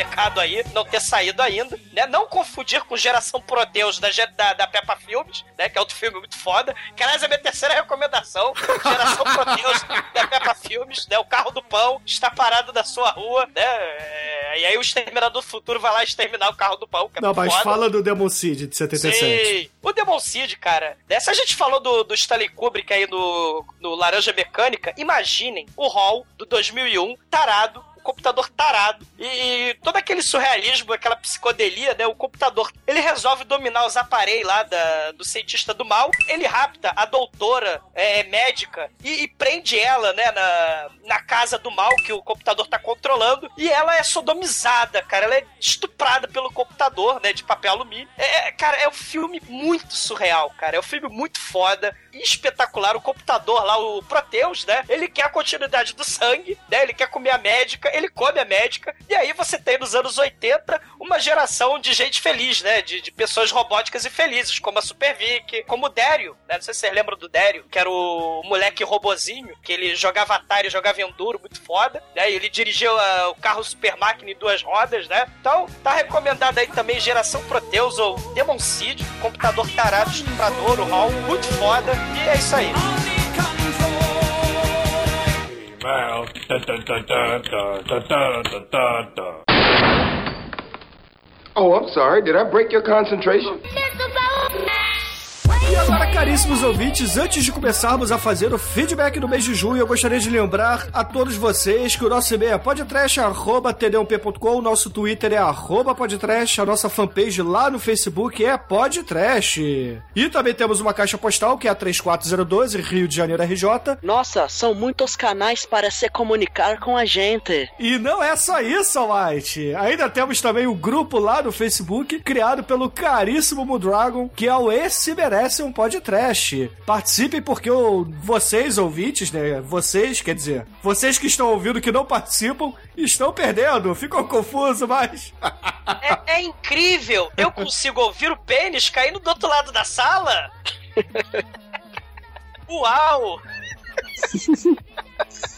aí não ter saído ainda, né? Não confundir com Geração Proteus da, da, da Peppa Filmes, né? Que é outro filme muito foda. Que, aliás, é a minha terceira recomendação. Geração Proteus da Peppa Filmes, né? O carro do pão está parado na sua rua, né? É, E aí o Exterminador do Futuro vai lá exterminar o carro do pão, que é Não, muito mas foda. fala do Demon Seed de 77. Sim. O Demon Seed, cara, dessa a gente falou do, do Stanley Kubrick aí no, no Laranja Mecânica. Imaginem o Hall do 2001, tarado, computador tarado. E, e todo aquele surrealismo, aquela psicodelia, né? O computador, ele resolve dominar os aparelhos lá da, do cientista do mal, ele rapta a doutora é, médica e, e prende ela, né, na, na casa do mal que o computador tá controlando. E ela é sodomizada, cara, ela é estuprada pelo computador, né, de papel alumínio. É, é, cara, é um filme muito surreal, cara, é um filme muito foda espetacular. O computador lá, o Proteus, né, ele quer a continuidade do sangue, né, ele quer comer a médica, ele come a médica e aí você tem nos anos 80 uma geração de gente feliz, né, de, de pessoas robóticas e felizes, como a Super Vic, como o Dério, né, não sei se vocês lembram do Dério, que era o moleque robozinho, que ele jogava Atari, jogava Enduro, muito foda, né, ele dirigia ah, o carro Super Máquina em duas rodas, né, então tá recomendado aí também Geração Proteus ou Demon Seed, computador tarado, estuprador, o Hall, muito foda, e é isso aí. Oh, I'm sorry. Did I break your concentration? E agora, caríssimos ouvintes, antes de começarmos a fazer o feedback do mês de junho, eu gostaria de lembrar a todos vocês que o nosso e-mail é podtrash.td1p.com, o nosso Twitter é arroba podtrash, a nossa fanpage lá no Facebook é podtrash. E também temos uma caixa postal que é a 34012, Rio de Janeiro RJ. Nossa, são muitos canais para se comunicar com a gente. E não é só isso, White. Ainda temos também um grupo lá no Facebook, criado pelo caríssimo Mudragon, que é o Esse Merece um Podcast. Participem porque o, vocês, ouvintes, né? Vocês, quer dizer, vocês que estão ouvindo que não participam, estão perdendo. Ficam confusos, mas... É, é incrível! Eu consigo ouvir o pênis caindo do outro lado da sala? Uau!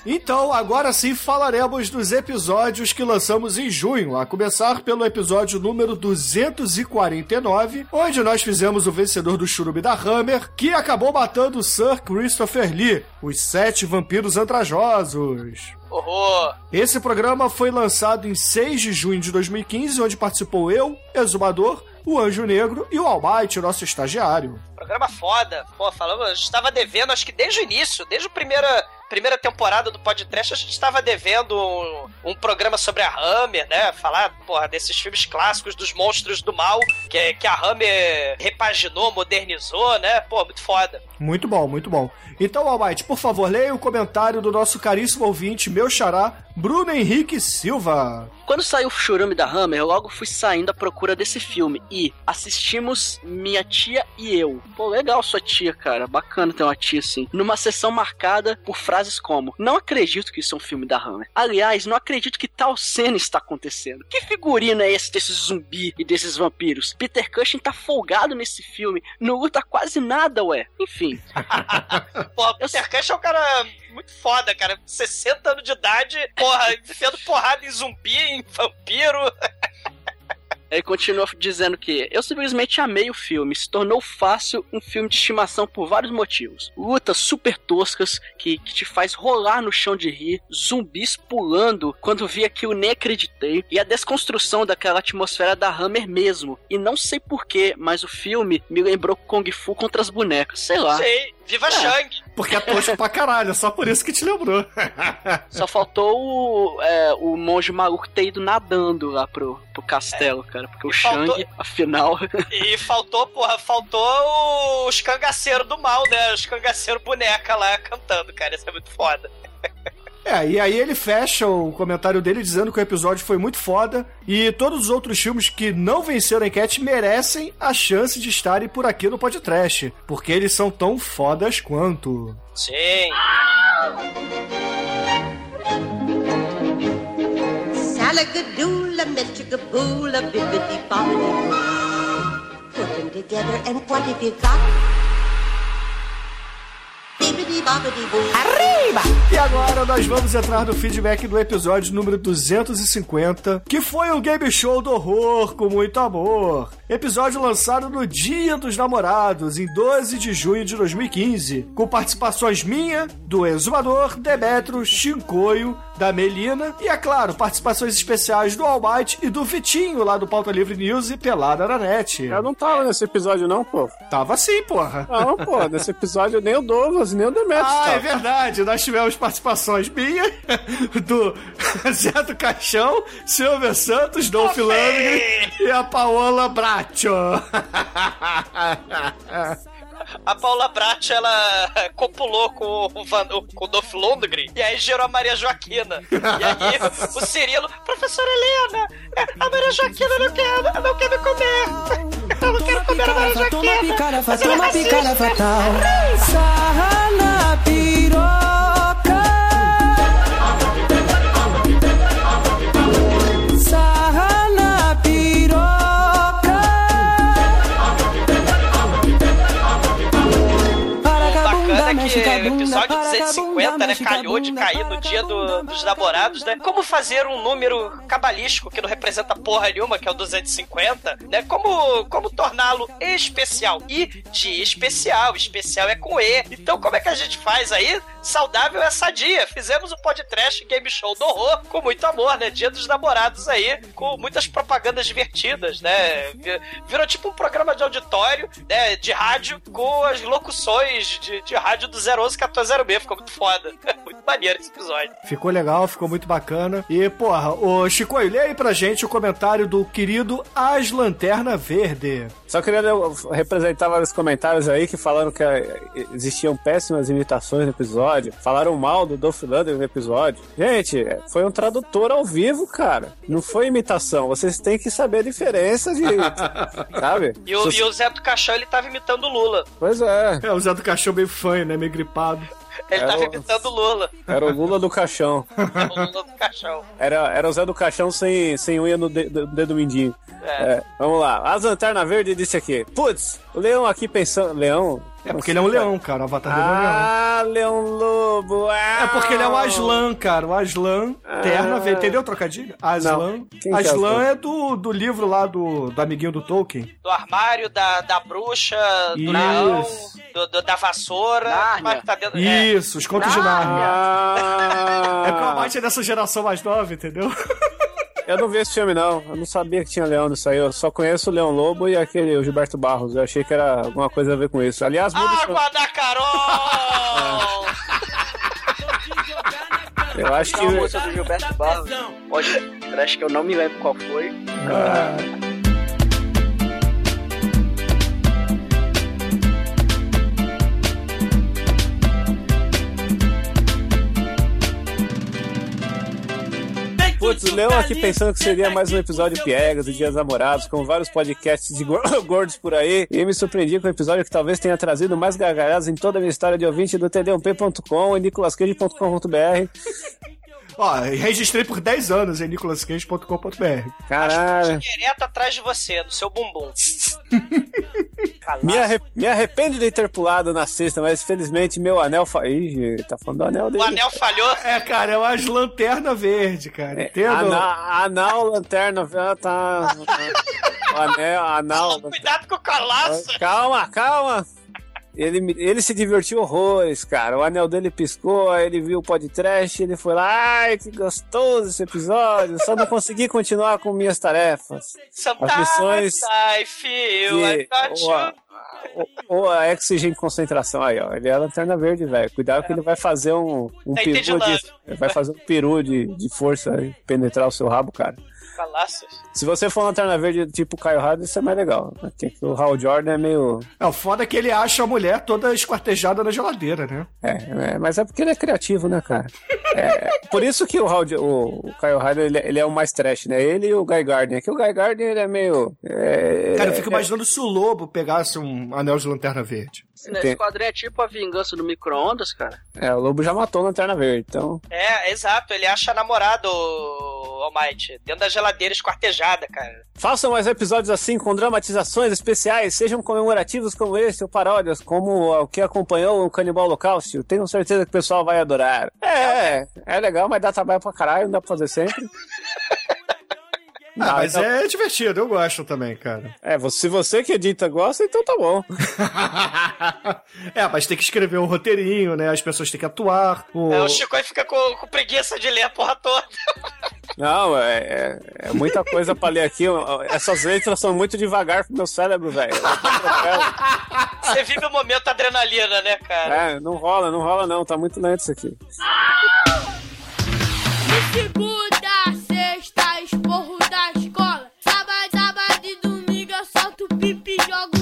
Então, agora sim falaremos dos episódios que lançamos em junho, a começar pelo episódio número 249, onde nós fizemos o vencedor do Churume da Hammer, que acabou matando o Sir Christopher Lee, os sete vampiros antrajosos. Horror! Esse programa foi lançado em 6 de junho de 2015, onde participou eu, Exumador, o Anjo Negro e o Almighty, nosso estagiário. Programa foda. Pô, falamos, a gente estava devendo, acho que desde o início, desde a primeira, primeira temporada do podcast, a gente estava devendo um, um programa sobre a Hammer, né? Falar, porra, desses filmes clássicos dos monstros do mal, que, que a Hammer repaginou, modernizou, né? Pô, muito foda. Muito bom, muito bom. Então, Almighty, por favor, leia o comentário do nosso caríssimo ouvinte, meu xará, Bruno Henrique Silva. Quando saiu o Churume da Hammer, eu logo fui saindo à procura desse filme e assistimos minha tia e eu. Pô, legal sua tia, cara. Bacana ter uma tia assim. Numa sessão marcada por frases como: Não acredito que isso é um filme da Hammer. Aliás, não acredito que tal cena está acontecendo. Que figurino é esse desses zumbi e desses vampiros? Peter Cushing tá folgado nesse filme. Não luta quase nada, ué. Enfim. Pô, Peter Cush é um cara muito foda, cara. 60 anos de idade, porra, enfiando porrada em zumbi, em vampiro. Ele continua dizendo que eu simplesmente amei o filme, se tornou fácil um filme de estimação por vários motivos. Lutas super toscas que, que te faz rolar no chão de rir, zumbis pulando quando vi aquilo nem acreditei, e a desconstrução daquela atmosfera da Hammer mesmo. E não sei porquê, mas o filme me lembrou Kung Fu contra as bonecas, sei lá. Sei, viva Shang! Porque é tosco pra caralho, só por isso que te lembrou. Só faltou o, é, o monge maluco ter ido nadando lá pro, pro castelo, cara. Porque o E faltou- Shang, afinal. E faltou, porra, faltou os cangaceiros do mal, né? Os cangaceiros boneca lá cantando, cara. Isso é muito foda. É, e aí ele fecha o comentário dele dizendo que o episódio foi muito foda e todos os outros filmes que não venceram a enquete merecem a chance de estarem por aqui no podcast, porque eles são tão fodas quanto. Sim. Salagadoola, bibbidi bobbidi. Put them together and what have you got? Arriba! E agora nós vamos entrar no feedback do episódio número 250, que foi um game show do horror com muito amor. Episódio lançado no Dia dos Namorados, em 12 de junho de 2015, com participações minha, do Exumador, Demetro, Chincoio, da Melina e, é claro, participações especiais do Almighty e do Vitinho lá do Pauta Livre News e Pelada na Net. Eu não tava nesse episódio, não, pô. Tava sim, porra. Não, pô, nesse episódio nem o Douglas, nem o Demetrius Ah, tava. é verdade. Nós tivemos participações minha, do Zé do Caixão, Silvia Santos, Dolph Lundgren e a Paola Bracho. A Paula Brat, ela copulou com o, Van, com o Dolph Lundgren e aí gerou a Maria Joaquina. E aí o Cirilo, professora Helena, é, a Maria Joaquina não quer, não quer me comer. Eu não quero comer a Maria Joaquina. Mas ela é racista. Sarra na piroca. Né, calhou de cair no dia do- dos namorados, né? Como fazer um número cabalístico que não representa porra nenhuma, que é o 250, né? Como, como torná-lo especial. E de especial, especial é com E. Então como é que a gente faz aí? Saudável é sadia. Fizemos o podcast Game Show do Horror com muito amor, né? Dia dos namorados aí, com muitas propagandas divertidas, né? Vi- Virou tipo um programa de auditório, né? De rádio, com as locuções de, de rádio do 011 1406. Ficou muito foda. Muito maneiro esse episódio. Ficou legal, ficou muito bacana. E, porra, ô Chico, lê aí pra gente o comentário do querido As Lanterna Verde. Só queria representar vários comentários aí que falaram que eh, existiam péssimas imitações no episódio. Falaram mal do Dolph Lundgren no episódio. Gente, foi um tradutor ao vivo, cara. Não foi imitação. Vocês têm que saber a diferença de. sabe? E o, Se- e o Zé do Caixão, ele tava imitando o Lula. Pois é. É, o Zé do Cachorro meio fanho, né? Meio gripado. Ele É tava o- imitando o Lula. Era o Lula do caixão. o Lula do Caixão. Era, era o Zé do Caixão sem, sem unha no de- do dedo mindinho. É. É, vamos lá. A Lanterna Verde disse aqui: Putz, o leão aqui pensando. Leão? É porque ele é um leão, cara. O avatar dele é um leão. Ah, Leão Lobo. É porque ele é o Aslan, cara. O Aslan, terna verde. Entendeu o trocadilho? Aslan. É Aslan Aslan? é do, do livro lá do, do amiguinho do Tolkien. Do armário, da, da bruxa, do Isso. leão, do, do- da vassoura. Mas tá dentro, é. Isso, os contos de Nárnia. Ah, É porque o Almighty é dessa geração mais nova, entendeu? Eu não vi esse filme, não. Eu não sabia que tinha leão nisso aí. Eu só conheço o Leão Lobo e aquele o Gilberto Barros. Eu achei que era alguma coisa a ver com isso. Aliás, muda Água da Carol! Eu acho que. Uma música do Gilberto Barros. Pode, acho que eu não me lembro qual foi. Putz, o Leão aqui pensando que seria mais um episódio piegas do Dia dos Namorados, com vários podcasts de gor- gordos por aí, e me surpreendi com um episódio que talvez tenha trazido mais gargalhadas em toda a minha história de ouvinte do td1p.com e nicolascage.com.br. Ó, registrei por 10 anos em nicolascage.com.br. Caralho. Direto atrás de você, do seu bumbum. Me, arre- me arrependo de ter pulado na sexta, mas felizmente meu anel. Fa... Ih, tá falando do anel dele. O anel falhou. É, cara, é uma lanterna verde, cara. Entendo? Anal, anal lanterna, ah, tá. O anel, anal. Cuidado com o calaço. Calma, calma. Ele, ele se divertiu horrores, cara. O anel dele piscou, aí ele viu o podcast, ele foi lá, ai, que gostoso esse episódio. Só não consegui continuar com minhas tarefas. As missões I feel I que. Ou- a Exigent Concentração aí, ó. Ele é a lanterna verde, velho. Cuidado que ele vai fazer um, um Tá peru de. Vai fazer um peru de, de força e penetrar o seu rabo, cara. Se você for lanterna verde tipo Caio Hard, isso é mais legal. Porque o Hal Jordan é meio. É, o foda é que ele acha a mulher toda esquartejada na geladeira, né? É, é, mas é porque ele é criativo, né, cara? É, por isso que o, Hal, o, o Kyle Ryder, ele, ele é o mais trash, né? Ele e o Guy Gardner. Que o Guy Gardner, ele é meio... É, Cara, eu é- fico imaginando se o lobo pegasse um anel de lanterna verde. Esse quadrinho é tipo a vingança do micro-ondas, cara. É, o Lobo já matou a Lanterna Verde, então... É, exato. Ele acha namorado, o Almighty, dentro da geladeira esquartejada, cara. Façam mais episódios assim, com dramatizações especiais, sejam comemorativos como esse, ou paródias, como o que acompanhou o Canibal Holocausto. Tenho certeza que o pessoal vai adorar. É, é legal, mas dá trabalho pra caralho, não dá pra fazer sempre. Ah, mas então- é divertido, eu gosto também, cara. É, você- se você que edita gosta, então tá bom. É, mas tem que escrever um roteirinho, né? As pessoas têm que atuar. O... É, o Chico aí fica com, com preguiça de ler a porra toda. Não, é, é, é muita coisa pra ler aqui. Essas letras são muito devagar pro meu cérebro, velho. Você vive o momento adrenalina, né, cara? É, não rola, não rola não, tá muito lento isso aqui. De segunda, sexta, esporro da escola. Sábado, sábado e domingo eu solto pipi e jogo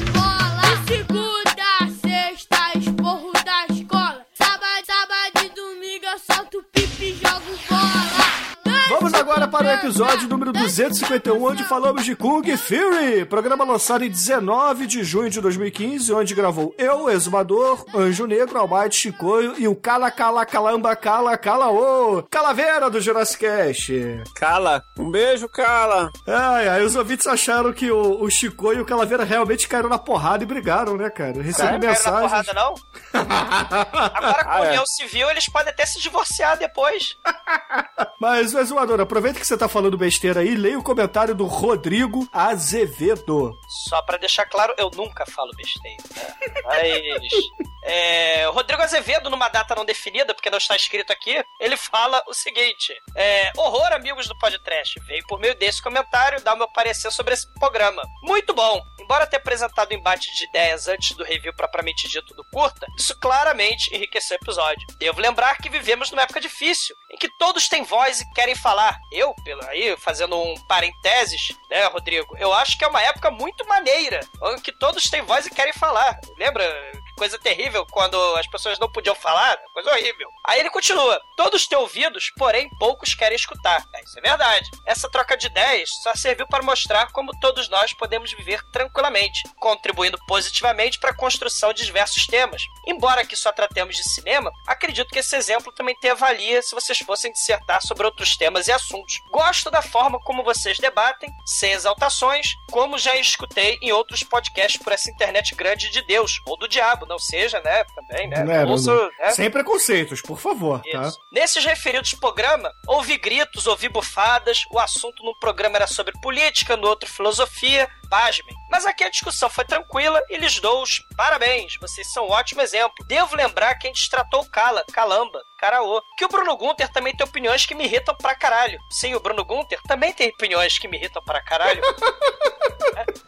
agora para o episódio número 251, onde falamos de Kung Fury, programa lançado em 19 de junho de 2015, onde gravou eu, Exumador, Anjo Negro, Almighty, Chicoio e o Cala Cala Calamba Cala Cala Ô, Calaveira do Jurassic Cast. Cala, um beijo, Cala. Ai, ai, os ouvintes acharam que o, o Chicoio e o Calaveira realmente caíram na porrada e brigaram, né, cara? Recebi Não quero na porrada, não? Agora, com Ah, é. união civil, eles podem até se divorciar depois. Mas, Exumador, aproveita que você tá falando besteira aí, leia o comentário do Rodrigo Azevedo. Só pra deixar claro, eu nunca falo besteira. né? Mas É, Rodrigo Azevedo, numa data não definida, porque não está escrito aqui, ele fala o seguinte: é, Horror, amigos do podcast. Veio por meio desse comentário dar o meu parecer sobre esse programa. Muito bom. Embora ter apresentado embate de ideias antes do review propriamente dito do curta, isso claramente enriqueceu o episódio. Devo lembrar que vivemos numa época difícil, em que todos têm voz e querem falar. Eu, pelo aí, fazendo um parênteses, né, Rodrigo? Eu acho que é uma época muito maneira, que todos têm voz e querem falar. Lembra? Coisa terrível quando as pessoas não podiam falar, coisa horrível. Aí ele continua: todos têm ouvidos, porém poucos querem escutar. É, isso é verdade. Essa troca de ideias só serviu para mostrar como todos nós podemos viver tranquilamente, contribuindo positivamente para a construção de diversos temas. Embora aqui só tratemos de cinema, acredito que esse exemplo também tenha valia se vocês fossem dissertar sobre outros temas e assuntos. Gosto da forma como vocês debatem, sem exaltações, como já escutei em outros podcasts por essa internet grande de Deus, ou do diabo, não seja, né? Também, né? Né, Ouço, Bruno? né? Sem preconceitos, por favor, tá? Isso. Nesses referidos programa, ouvi gritos, ouvi bufadas, o assunto num programa era sobre política, no outro filosofia, pasmem. Mas aqui a discussão foi tranquila e lhes dou os parabéns, vocês são um ótimo exemplo. Devo lembrar que a gente tratou o Cala, Calamba, Caraô, que o Bruno Gunter também tem opiniões que me irritam pra caralho. Sim, o Bruno Gunter também tem opiniões que me irritam pra caralho.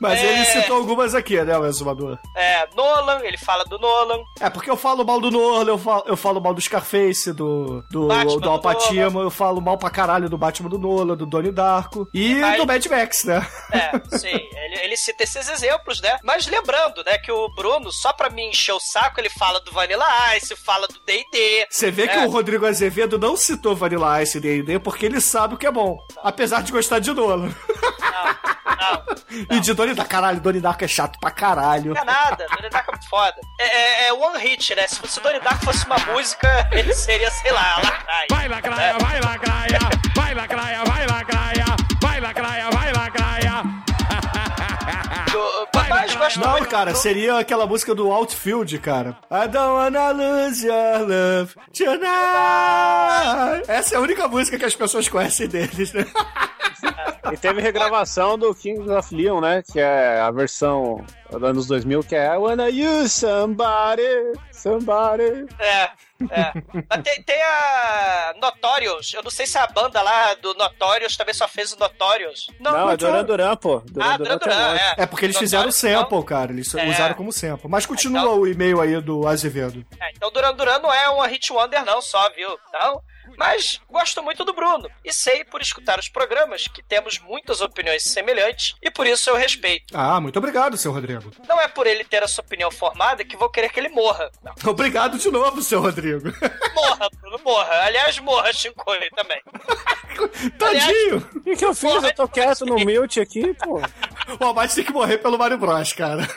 Mas É. ele citou algumas aqui, né, o exumador? É, Nolan, ele fala do Nolan. É, porque eu falo mal do Nolan, eu falo, eu falo mal do Scarface, do, do, Batman do do Alpatino, eu falo mal pra caralho do Batman do Nolan, do Donnie Darko e Mas- do Mad Max, né? É, sim, ele, ele cita esses exemplos, né? Mas lembrando, né, que o Bruno, só pra me encher o saco, ele fala do Vanilla Ice, fala do D&D. Você vê que né? o Rodrigo Azevedo não citou Vanilla Ice e D&D porque ele sabe o que é bom. Apesar de gostar de Nolan. E de Donnie Darko. Caralho, Donnie Darko é chato pra caralho. Não é nada, Donnie Darko é muito foda. É, é, é one hit, né? Se fosse o Donnie Darko fosse uma música, ele seria, sei lá, lacraia. Vai lacraia, vai lacraia, vai lacraia, vai lacraia, vai lacraia, vai gosto Não, muito cara, seria aquela música do Outfield, cara. I don't wanna lose your love tonight. Essa é a única música que as pessoas conhecem deles, né? E teve regravação do Kings of Leon, né? Que é a versão dos anos 2000, que é I wanna use somebody, somebody. É, é. Mas tem, tem a Notorious. Eu não sei se a banda lá do Notorious também só fez o Notorious. Não, é Duran Duran, pô. Duran Ah, Duran Duran é. É porque eles fizeram o sample, cara. Eles É. usaram como sample. Mas continua o e-mail aí do Azevedo. É, então Duran Duran não é uma hit wonder não só, viu? Então, mas gosto muito do Bruno. E sei, por escutar os programas, que temos muitas opiniões semelhantes e por isso eu respeito. Ah, muito obrigado, seu Rodrigo. Não é por ele ter a sua opinião formada que vou querer que ele morra. Não, Obrigado de novo, seu Rodrigo. morra, Bruno, morra. Aliás, morra, Shinkoi também. Tadinho! O que, que eu fiz? Eu tô quieto no mute aqui, pô. O Almighty tem que morrer pelo Mario Bros, cara.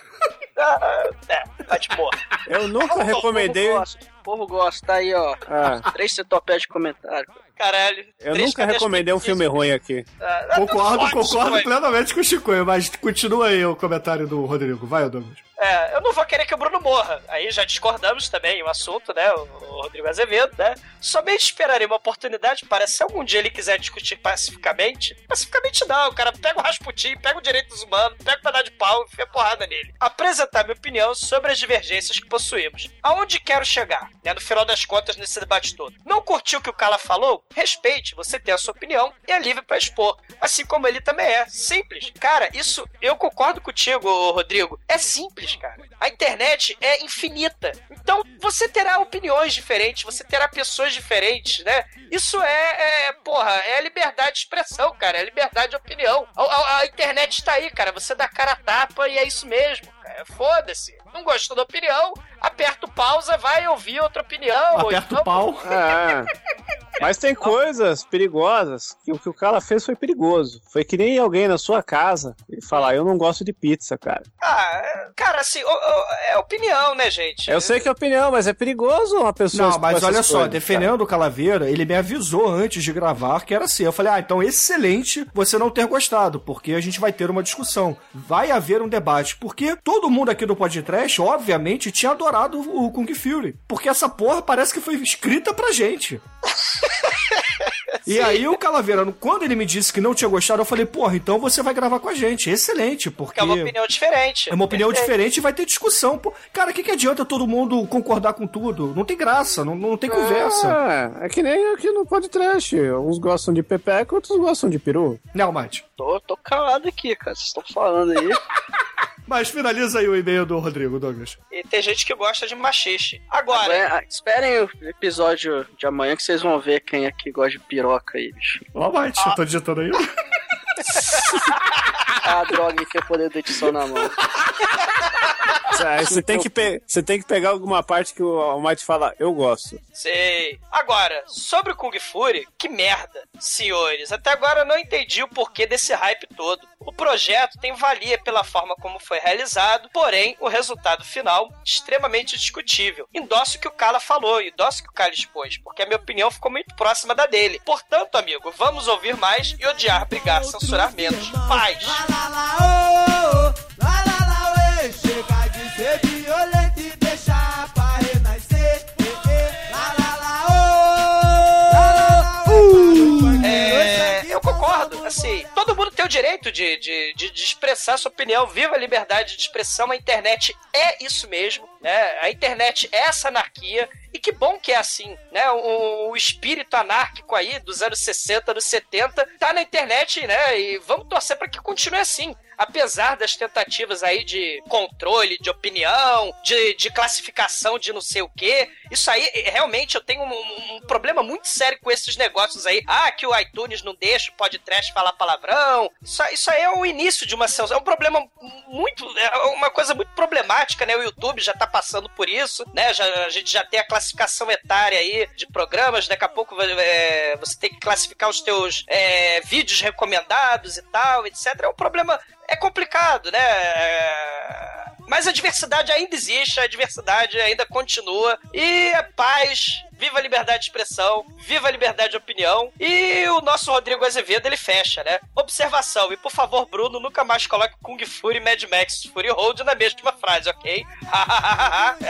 Ah, é, tá de morra. Eu nunca recomendei. Povo gosta, o povo gosta, tá aí, ó. Ah. Três centopédias de comentário. Caralho. Eu nunca recomendei um filme ruim aqui. Ah, Concordo, tá concordo Chicoio. plenamente com o Chicoio, mas continua aí o comentário do Rodrigo. Vai, Douglas. É, eu não vou querer que o Bruno morra. Aí já discordamos também o assunto, né? O, o Rodrigo Azevedo, né? Somente esperarei uma oportunidade para, se algum dia ele quiser discutir pacificamente. Pacificamente não, cara. Pega o Rasputin, pega o direitos humanos, pega o pedaço de pau e enfia porrada nele. Apresentar minha opinião sobre as divergências que possuímos. Aonde quero chegar, né? No final das contas, nesse debate todo. Não curtiu o que o Kala falou? Respeite, você tem a sua opinião e é livre para expor. Assim como ele também é. Simples. Cara, isso eu concordo contigo, Rodrigo. É simples, cara. A internet é infinita. Então você terá opiniões diferentes, você terá pessoas diferentes, né? Isso é, é porra, é liberdade de expressão, cara. É liberdade de opinião. A, a- a internet tá aí, cara. Você dá cara a tapa e é isso mesmo. cara. Foda-se. Não gostou da opinião? Aperta o pausa, vai ouvir outra opinião. Aperta então- o pau. É. Mas tem coisas perigosas que o que o cara fez foi perigoso. Foi que nem alguém na sua casa e falar, eu não gosto de pizza, cara. Ah, é- cara, assim, o- o- é opinião, né, gente? Eu sei que é opinião, mas é perigoso uma pessoa. Não, mas olha só, coisas, defendendo o Calaveira, ele me avisou antes de gravar que era assim. Eu falei, ah, então excelente você não ter gostado, porque a gente vai ter uma discussão. Vai haver um debate. Porque todo mundo aqui do podcast, obviamente, tinha adorado o Kung Fury. Porque essa porra parece que foi escrita pra gente. E aí o Calaveira, quando ele me disse que não tinha gostado, eu falei, porra, então você vai gravar com a gente. Excelente, porque... É uma opinião diferente. É uma opinião Perfeito. diferente e vai ter discussão. Pô, cara, o que, que adianta todo mundo concordar com tudo? Não tem graça, não, não tem conversa. É, é que nem aqui no podcast. Uns gostam de pepeca, outros gostam de peru. Não, Mate. Tô, tô calado aqui, cara. Vocês estão falando aí. Mas finaliza aí o e-mail do Rodrigo, Douglas. E tem gente que gosta de machixe. Agora, Agora, ah, esperem o episódio de amanhã que vocês vão ver quem é que gosta de piroca aí, bicho. Ó, Mate, eu tô digitando aí. Ah, droga, que o poder da edição na mão. Aí você tem, que você tem que pegar alguma parte que o Almighty fala, eu gosto. Sei. Agora, sobre o Kung Fury, que merda, senhores. Até agora eu não entendi o porquê desse hype todo. O projeto tem valia pela forma como foi realizado, porém, o resultado final extremamente discutível. Endosso o que o Kala falou, endosso o que o Kala expôs, porque a minha opinião ficou muito próxima da dele. Portanto, amigo, vamos ouvir mais e odiar, brigar, censurar menos. Paz! la. Tem o direito de, de, de, de expressar sua opinião, viva a liberdade de expressão, a internet é isso mesmo, né? A internet é essa anarquia, e que bom que é assim, né? O, o espírito anárquico aí dos anos 60, anos 70, tá na internet, né? E vamos torcer para que continue assim. Apesar das tentativas aí de controle, de opinião, de, de classificação de não sei o quê, isso aí, realmente, eu tenho um, um problema muito sério com esses negócios aí. Ah, que o iTunes não deixa o podcast falar palavrão. Isso, isso aí é o início de uma censura. É um problema muito. É uma coisa muito problemática, né? O YouTube já tá passando por isso, né? Já, a gente já tem a classificação etária aí de programas. Daqui a pouco é, você tem que classificar os teus é, vídeos recomendados e tal, etc. É um problema. É complicado, né? É... Mas a diversidade ainda existe, a diversidade ainda continua. E é paz, viva a liberdade de expressão, viva a liberdade de opinião. E o nosso Rodrigo Azevedo, ele fecha, né? Observação, e por favor, Bruno, nunca mais coloque Kung Fury e Mad Max Fury Road na mesma frase, ok?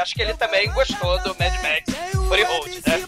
Acho que ele também gostou do Mad Max Fury Road, né?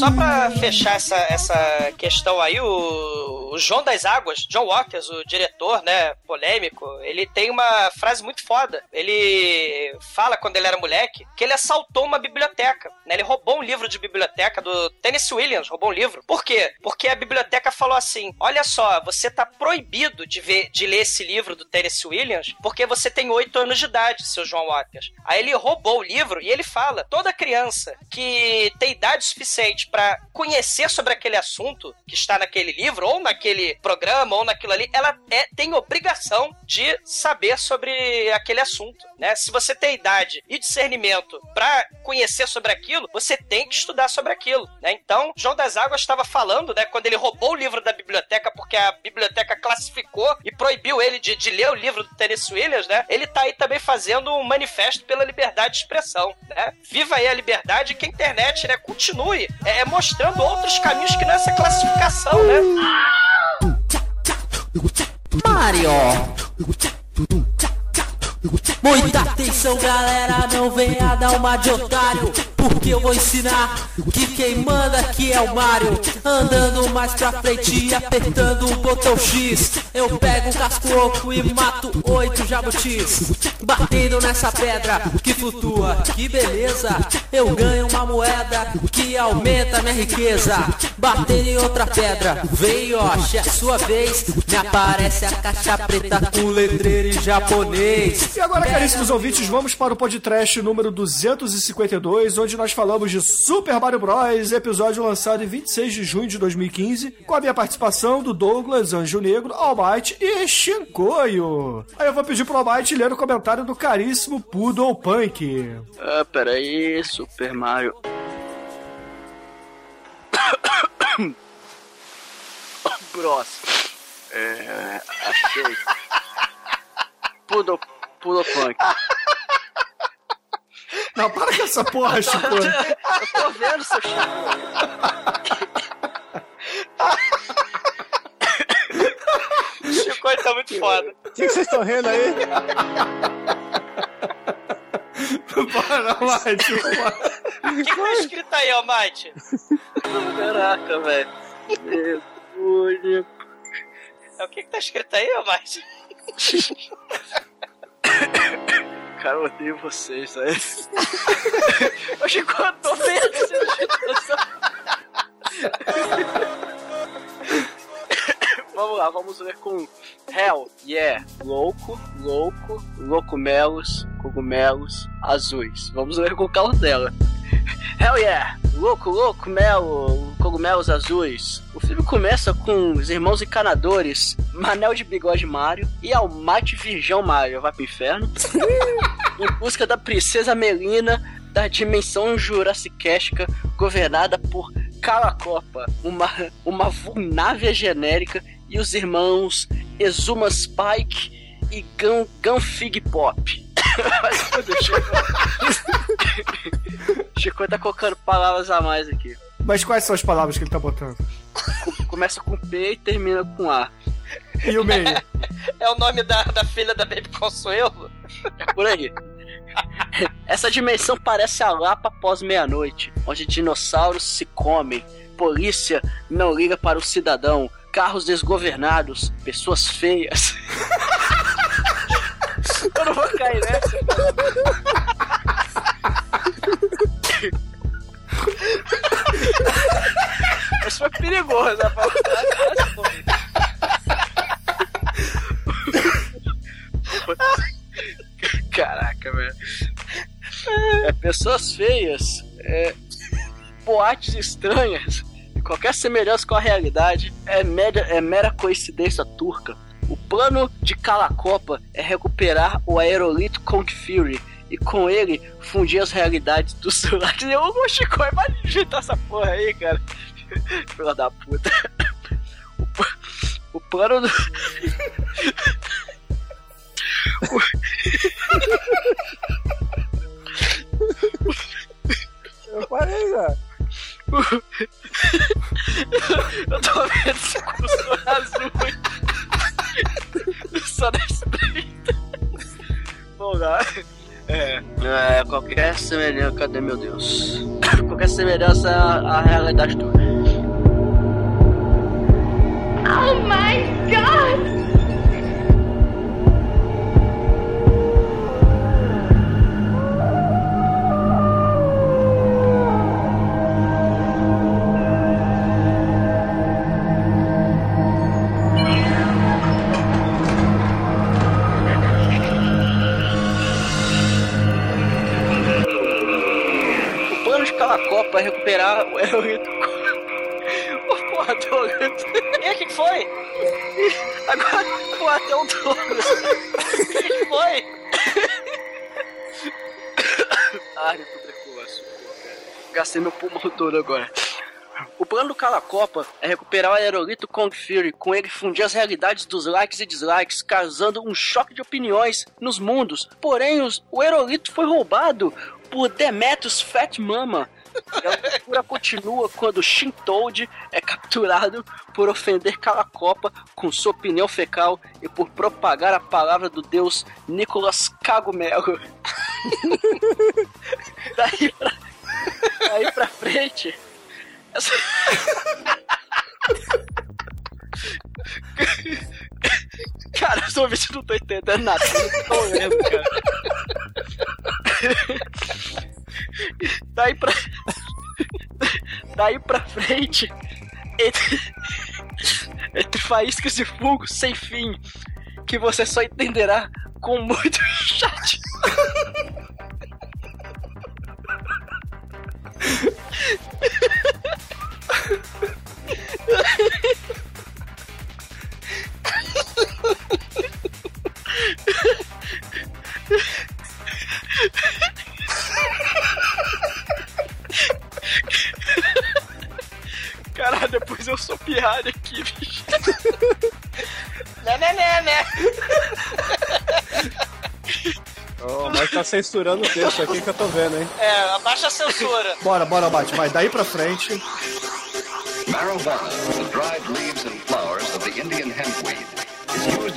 Só pra fechar essa, essa questão aí, o, o João das Águas, John Waters, o diretor, né, polêmico, ele tem uma frase muito foda. Ele fala, quando ele era moleque, que ele assaltou uma biblioteca, né? Ele roubou um livro de biblioteca do Tennessee Williams, roubou um livro. Por quê? Porque a biblioteca falou assim, olha só, você tá proibido de, ver, de ler esse livro do Tennessee Williams porque você tem oito anos de idade, seu João Waters. Aí ele roubou o livro e ele fala, toda criança que tem idade suficiente para conhecer sobre aquele assunto que está naquele livro, ou naquele programa, ou naquilo ali, ela é, tem obrigação de saber sobre aquele assunto, né? Se você tem idade e discernimento para conhecer sobre aquilo, você tem que estudar sobre aquilo, né? Então, João das Águas estava falando, né, quando ele roubou o livro da biblioteca porque a biblioteca classificou e proibiu ele de, de ler o livro do Tennessee Williams, né? Ele tá aí também fazendo um manifesto pela liberdade de expressão, né? Viva aí a liberdade e que a internet, né, continue é, mostrando outros caminhos que nessa classificação, né? Mario. Muita atenção, galera, não venha dar uma de otário Porque eu vou ensinar que quem manda aqui é o Mario Andando mais pra frente e apertando o botão X. Eu pego um casco oco e mato oito jabutis. Batendo nessa pedra que flutua, que beleza! Eu ganho uma moeda que aumenta minha riqueza. Batendo em outra pedra, vem Yoshi, é sua vez. Me aparece a caixa preta com letreiro em japonês. E agora, caríssimos ouvintes, vamos para o podcast número 252, onde nós falamos de Super Mario Bros., episódio lançado em 26 de junho de 2015, com a minha participação do Douglas, Anjo Negro, Almighty e Shinkoio. Aí eu vou pedir pro Almighty ler o comentário do caríssimo Poodle Punk. Ah, peraí, Super Mario. Bros. É. Achei. Poodle, Poodle Punk. Não, para com essa porra, Chico. Eu tô vendo, seu Chico. foda. O que que vocês estão rindo aí? Para, Almighty. O que, que tá escrito aí, Almighty? Caraca, velho. Demônio. O que, que tá escrito aí, Almighty? Cara, eu odeio vocês, enquanto eu tô vendo essa situação. Vamos lá, vamos ler com Hell, yeah, louco, louco, loucomelos, cogumelos azuis. Vamos ler com cautela. Hell yeah, louco, louco, melo, cogumelos azuis. O filme começa com os irmãos encanadores, Manel de Bigode Mario e Almighty Virgão Mario, vai pro inferno, em busca da princesa Melina da dimensão jurassicesca governada por Calacopa, uma, uma vulnávia genérica e os irmãos Exuma Spike e Gun, Gunfig Pop. Chico tá colocando palavras a mais aqui. Mas quais são as palavras que ele tá botando? Co- Começa com P e termina com A. E o meio? É o nome da, da filha da Baby Consuelo? É por aí. Essa dimensão parece a Lapa após meia-noite, onde dinossauros se comem, polícia não liga para o cidadão, carros desgovernados, pessoas feias. Eu não vou cair nessa. Isso foi perigoso, né? Caraca, velho. É, pessoas feias, é, boates estranhas, e qualquer semelhança com a realidade é é mera coincidência turca. O plano de Calacopa é recuperar o aerolito Kong Fury e com ele fundir as realidades do celular. Eu vou Chico, vai digitar essa porra aí, cara. Filha da puta. O, pl- o plano do. Eu parei já. Eu tô vendo esse cursor azul só nesse peito. Vamos lá. É, é, qualquer semelhança. Cadê meu Deus? Qualquer semelhança à, realidade toda. O aerolito. Ô, porra, Douglas. E o que, que foi? Agora, porra, até o Douglas. O que, que foi? Ai, eu tô precoce. Gastei meu pulmão todo agora. O plano do Calacopa é recuperar o aerolito Kong Fury, com ele fundir as realidades dos likes e dislikes, causando um choque de opiniões nos mundos. Porém, os- o aerolito foi roubado por Demetrius Fat Mama. E a loucura continua quando Shin Toad é capturado por ofender Calacopa com sua opinião fecal e por propagar a palavra do deus Nicolas Cagumelo. daí, pra, daí pra frente. essa- Cara, que eu não tô entendendo nada. Não tô lendo, cara. Daí pra. Daí pra frente. Entre, entre faíscas e fogo sem fim. Que você só entenderá com muito chat. Caralho, depois eu sou piada aqui, bicho. Né, né, né, né? Oh, mas tá censurando o texto aqui que eu tô vendo, hein? É, abaixa a censura. Bora, bora, Bate. Vai, daí pra frente. Marijuana, the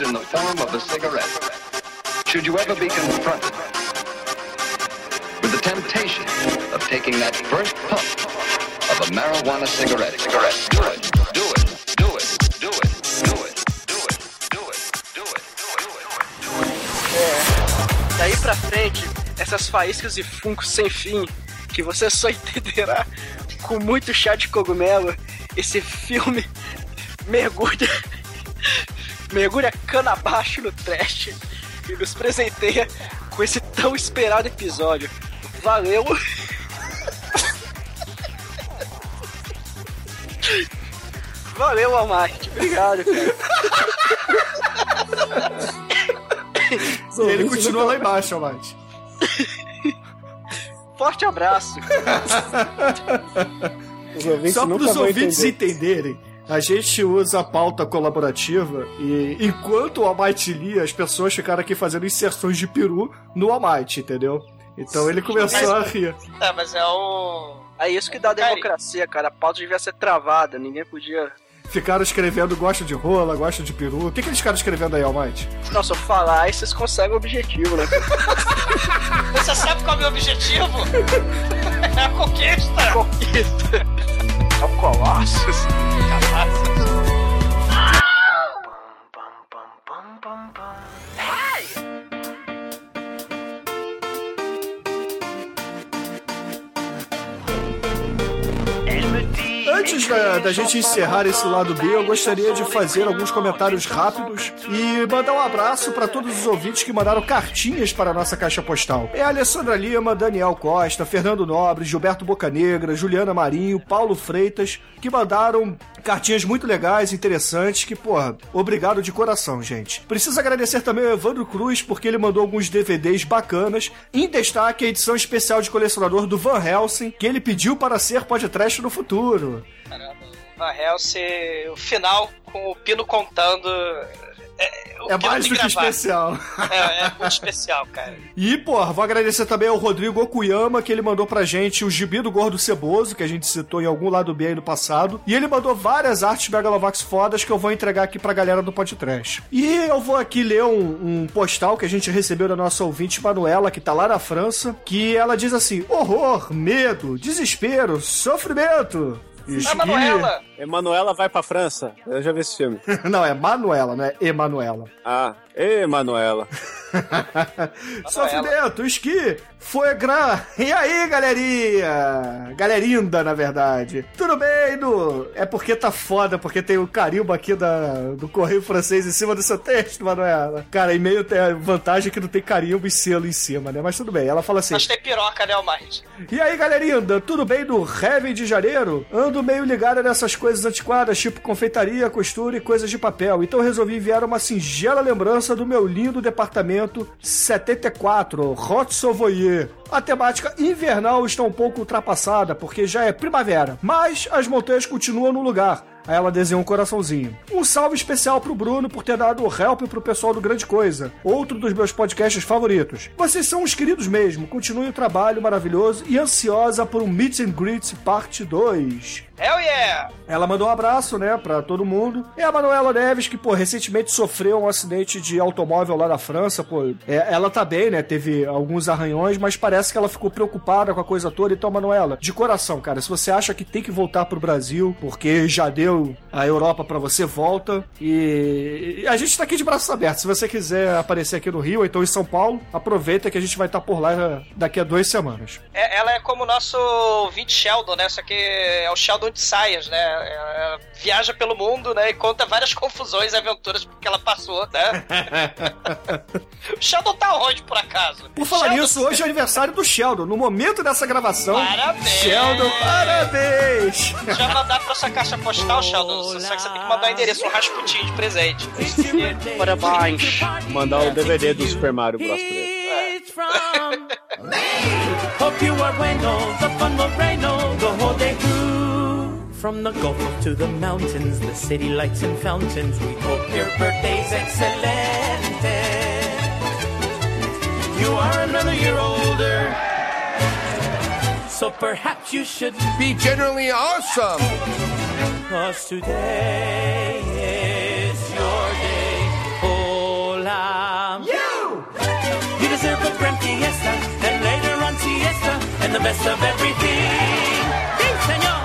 in the form of a cigarette. Should you ever be confronted with the temptation of taking that first puff of a marijuana cigarette, cigarette, do it, do it, do it, do it, do it, do it, do it, do it, do it. É, daí pra frente, essas faíscas e funcos sem fim, que você só entenderá com muito chá de cogumelo, esse filme mergulha, mergulha cana abaixo no trash e nos presenteia com esse tão esperado episódio. Valeu! Valeu, Almighty. Obrigado, cara. E ele continua lá embaixo, Almighty. Forte abraço. Só para os ouvintes entender. entenderem, a gente usa a pauta colaborativa e enquanto o Almighty lia, as pessoas ficaram aqui fazendo inserções de peru no Almighty, entendeu? Então ele começou a rir. É, mas é o. É isso que dá a democracia, cara. A pauta devia ser travada, ninguém podia. Ficaram escrevendo gosta de rola, gosta de peru. O que, que eles ficaram escrevendo aí, Almighty? Não, se eu falar, aí vocês conseguem o objetivo, né? Você sabe qual é o meu objetivo? É a conquista! Conquista! são colossos calazes. Antes da, da gente encerrar esse lado B, eu gostaria de fazer alguns comentários rápidos e mandar um abraço para todos os ouvintes que mandaram cartinhas para a nossa caixa postal. É a Alessandra Lima, Daniel Costa, Fernando Nobre, Gilberto Bocanegra, Juliana Marinho, Paulo Freitas, que mandaram cartinhas muito legais, interessantes, que, porra, obrigado de coração, gente. Preciso agradecer também ao Evandro Cruz, porque ele mandou alguns DVDs bacanas, em destaque a edição especial de colecionador do Van Helsing, que ele pediu para ser podcast no futuro. Caramba, Van Helsing, o final com o Pino contando. É, o É Pino mais do que especial. É, é muito especial, cara. E, porra, vou agradecer também ao Rodrigo Okuyama, que ele mandou pra gente o gibi do Gordo Ceboso, que a gente citou em algum lado B aí no passado. E ele mandou várias artes Megalovax fodas que eu vou entregar aqui pra galera do podcast. E eu vou aqui ler um, um postal que a gente recebeu da nossa ouvinte Manuela, que tá lá na França, que ela diz assim: horror, medo, desespero, sofrimento. E- A Manuela! Emanuela vai pra França. Eu já vi esse filme. Não, é Manuela, não é Emanuela. Ah, Emanuela. Sofrimento, esqui, foi gran. E aí, galerinha? Galerinda, na verdade. Tudo bem, Du? É porque tá foda, porque tem o carimbo aqui da, do Correio Francês em cima do seu texto, Manuela. Cara, e-mail tem a vantagem que não tem carimbo e selo em cima, né? Mas tudo bem. Ela fala assim: Mas tem piroca, né, Almighty? e aí, galerinda, tudo bem do Heaven de janeiro? Ando meio ligado nessas coisas antiquadas, tipo confeitaria, costura e coisas de papel. Então resolvi enviar uma singela lembrança do meu lindo departamento 74, Hot Sauvoyer. A temática invernal está um pouco ultrapassada, porque já é primavera. Mas as montanhas continuam no lugar. Aí ela desenhou um coraçãozinho. Um salve especial pro Bruno por ter dado o help pro pessoal do Grande Coisa, outro dos meus podcasts favoritos. Vocês são os queridos mesmo. Continue o trabalho maravilhoso e ansiosa por um Meet and Greet parte 2. Hell yeah! Ela mandou um abraço, né, pra todo mundo. E a Manuela Neves, que, pô, recentemente sofreu um acidente de automóvel lá na França, pô. é, ela tá bem, né, teve alguns arranhões, mas parece que ela ficou preocupada com a coisa toda. Então, Manuela, de coração, cara, se você acha que tem que voltar pro Brasil, porque já deu a Europa pra você, volta. E, a gente tá aqui de braços abertos. Se você quiser aparecer aqui no Rio, ou então em São Paulo, aproveita que a gente vai estar por lá daqui a duas semanas. É- ela é como o nosso ouvinte Sheldon, né? Só que é o Sheldon de saias, né? Ela viaja pelo mundo, né? E conta várias confusões e aventuras que ela passou, né? o Sheldon tá onde, por acaso? Por falar Sheldon- nisso, hoje é aniversário do Sheldon. No momento dessa gravação. Parabéns! Sheldon, parabéns! Já mandar pra sua caixa postal, Sheldon. Só que você tem que mandar o endereço, um rasputinho de presente. Parabéns. Mandar o DVD do Super Mario Bros. pra ele. Hope you are bueno, the fun will rain the whole day through. From the Gulf to the mountains, the city lights and fountains, we hope your birthday's excellent. You are another year older, so perhaps you should be generally awesome. Cause today is your day. Hola. You! You deserve a grand fiesta, and later on siesta, and the best of everything. Sí, señor!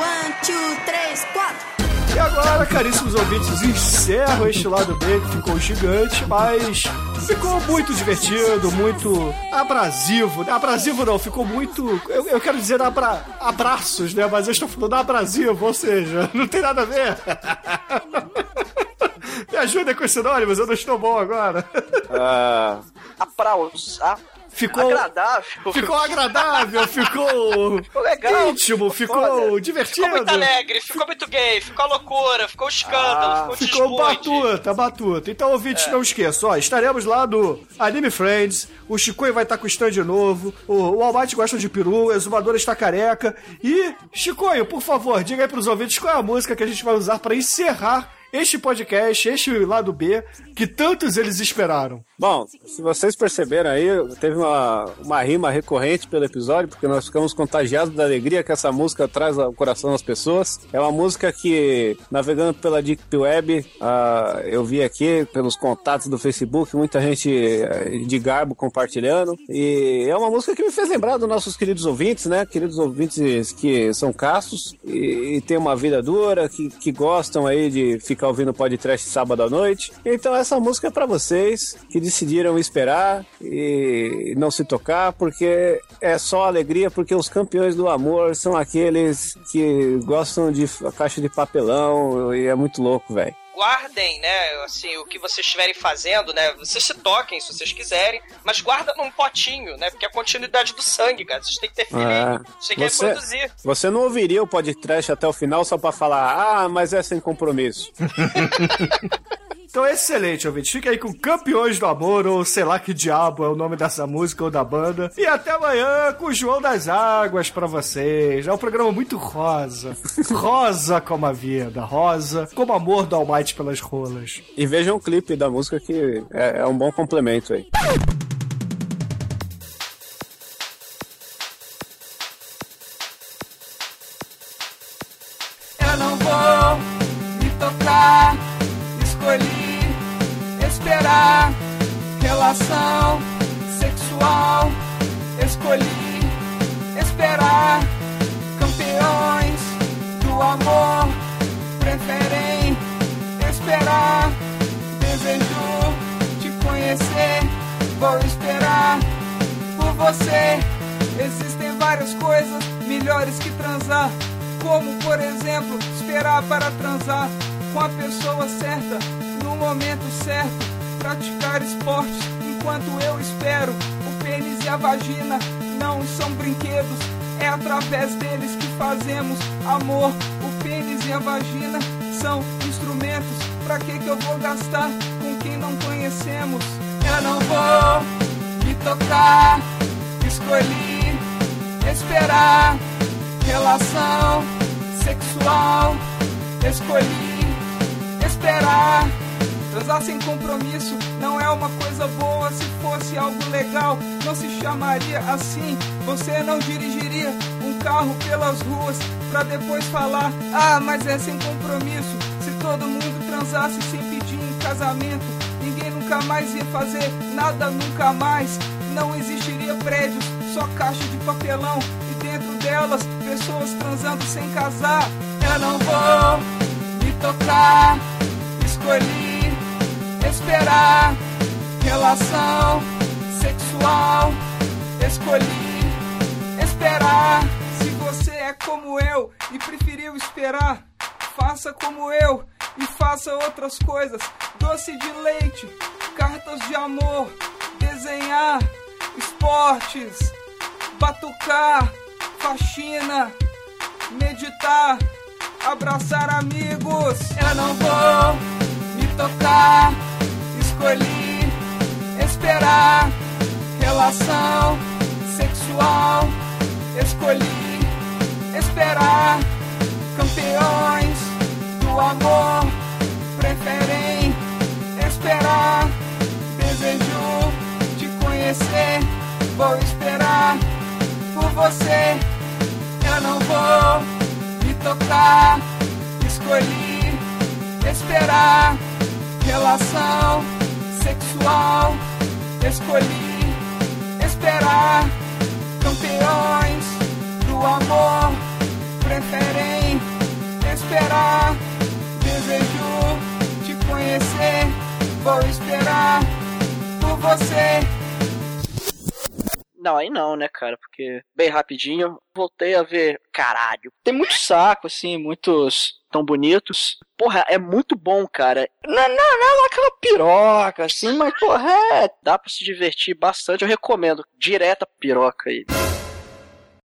One, two, three, four. E agora, caríssimos ouvintes, encerro este lado B que ficou gigante, mas ficou muito divertido, muito abrasivo. Abrasivo não, ficou muito. Eu, eu quero dizer abra, abraços, né? Mas eu estou falando abrasivo, ou seja, não tem nada a ver. Me ajuda com nome, mas eu não estou bom agora. Aplausos. Ah, Ficou agradável. Ficou agradável, ficou Ficou legal. íntimo, ficou divertido. Ficou muito alegre, ficou muito gay, ficou loucura, ficou escândalo, ficou Ficou discute. batuta, batuta. Então, ouvintes, não esqueçam, ó, estaremos lá no Anime Friends, o Chicoio vai estar com o stand novo, o, o Almighty gosta de peru, o Exumador está careca. E, Chicoio, por favor, diga aí pros ouvintes qual é a música que a gente vai usar para encerrar este podcast, este lado B, que tantos eles esperaram. Bom, se vocês perceberam aí, teve uma, uma rima recorrente pelo episódio, porque nós ficamos contagiados da alegria que essa música traz ao coração das pessoas. É uma música que, navegando pela Deep Web, ah, eu vi aqui pelos contatos do Facebook, muita gente eh, de garbo compartilhando. E é uma música que me fez lembrar dos nossos queridos ouvintes, né? Queridos ouvintes que são castos e, e têm uma vida dura, que, que gostam aí de ficar ouvindo podcast sábado à noite. Então essa música é pra vocês que decidiram esperar e não se tocar, porque é só alegria, porque os campeões do amor são aqueles que gostam de caixa de papelão e é muito louco, velho. Guardem, né, assim, o que vocês estiverem fazendo, né? Vocês se toquem se vocês quiserem, mas guarda num potinho, né? Porque é a continuidade do sangue, cara. Vocês têm que ter feeling, É. vocês têm que Você, reproduzir. você não ouviria o podcast até o final só pra falar, ah, mas é sem compromisso. Então, excelente, ouvinte. Fica aí com Campeões do Amor, ou sei lá que diabo é o nome dessa música ou da banda. E até amanhã com o João das Águas pra vocês. É um programa muito rosa. Rosa como a vida. Rosa como amor do Almighty pelas rolas. E vejam o clipe da música que é, é um bom complemento aí. Eu não vou me tocar, escolhi esperar. Relação sexual, escolhi esperar. Campeões do amor esperar. Desejo te conhecer, vou esperar por você. Existem várias coisas melhores que transar. Como, por exemplo, esperar para transar com a pessoa certa, no momento certo. Praticar esportes enquanto eu espero. O pênis e a vagina não são brinquedos, é através deles que fazemos amor. O pênis e a vagina são instrumentos. Pra que que eu vou gastar com quem não conhecemos? Eu não vou me tocar, escolhi esperar. Relação sexual, escolhi esperar. Transar sem compromisso não é uma coisa boa. Se fosse algo legal, não se chamaria assim. Você não dirigiria um carro pelas ruas pra depois falar: Ah, mas é sem compromisso. Se todo mundo transasse sem pedir em casamento, ninguém nunca mais ia fazer nada nunca mais. Não existiria prédios, só caixa de papelão e dentro delas pessoas transando sem casar. Eu não vou me tocar, escolhi esperar. Relação sexual, escolhi esperar. Se você é como eu e preferiu esperar, faça como eu e faça outras coisas. Doce de leite, cartas de amor, desenhar, esportes, batucar, faxina, meditar, abraçar amigos. Eu não vou me tocar, escolhi esperar. Relação sexual, escolhi esperar. Campeões do amor preferem esperar. Desejo te conhecer, vou esperar por você. Eu não vou me tocar, escolhi esperar. Relação sexual, escolhi esperar. Campeões do amor preferem esperar. Desejo te conhecer, vou esperar por você. Não, aí não, né, cara? Porque, bem rapidinho, voltei a ver. Caralho. Tem muito saco, assim, muitos tão bonitos. Porra, é muito bom, cara. Não, não, não é aquela piroca, assim, mas, porra, é. Dá pra se divertir bastante. Eu recomendo. Direta piroca aí.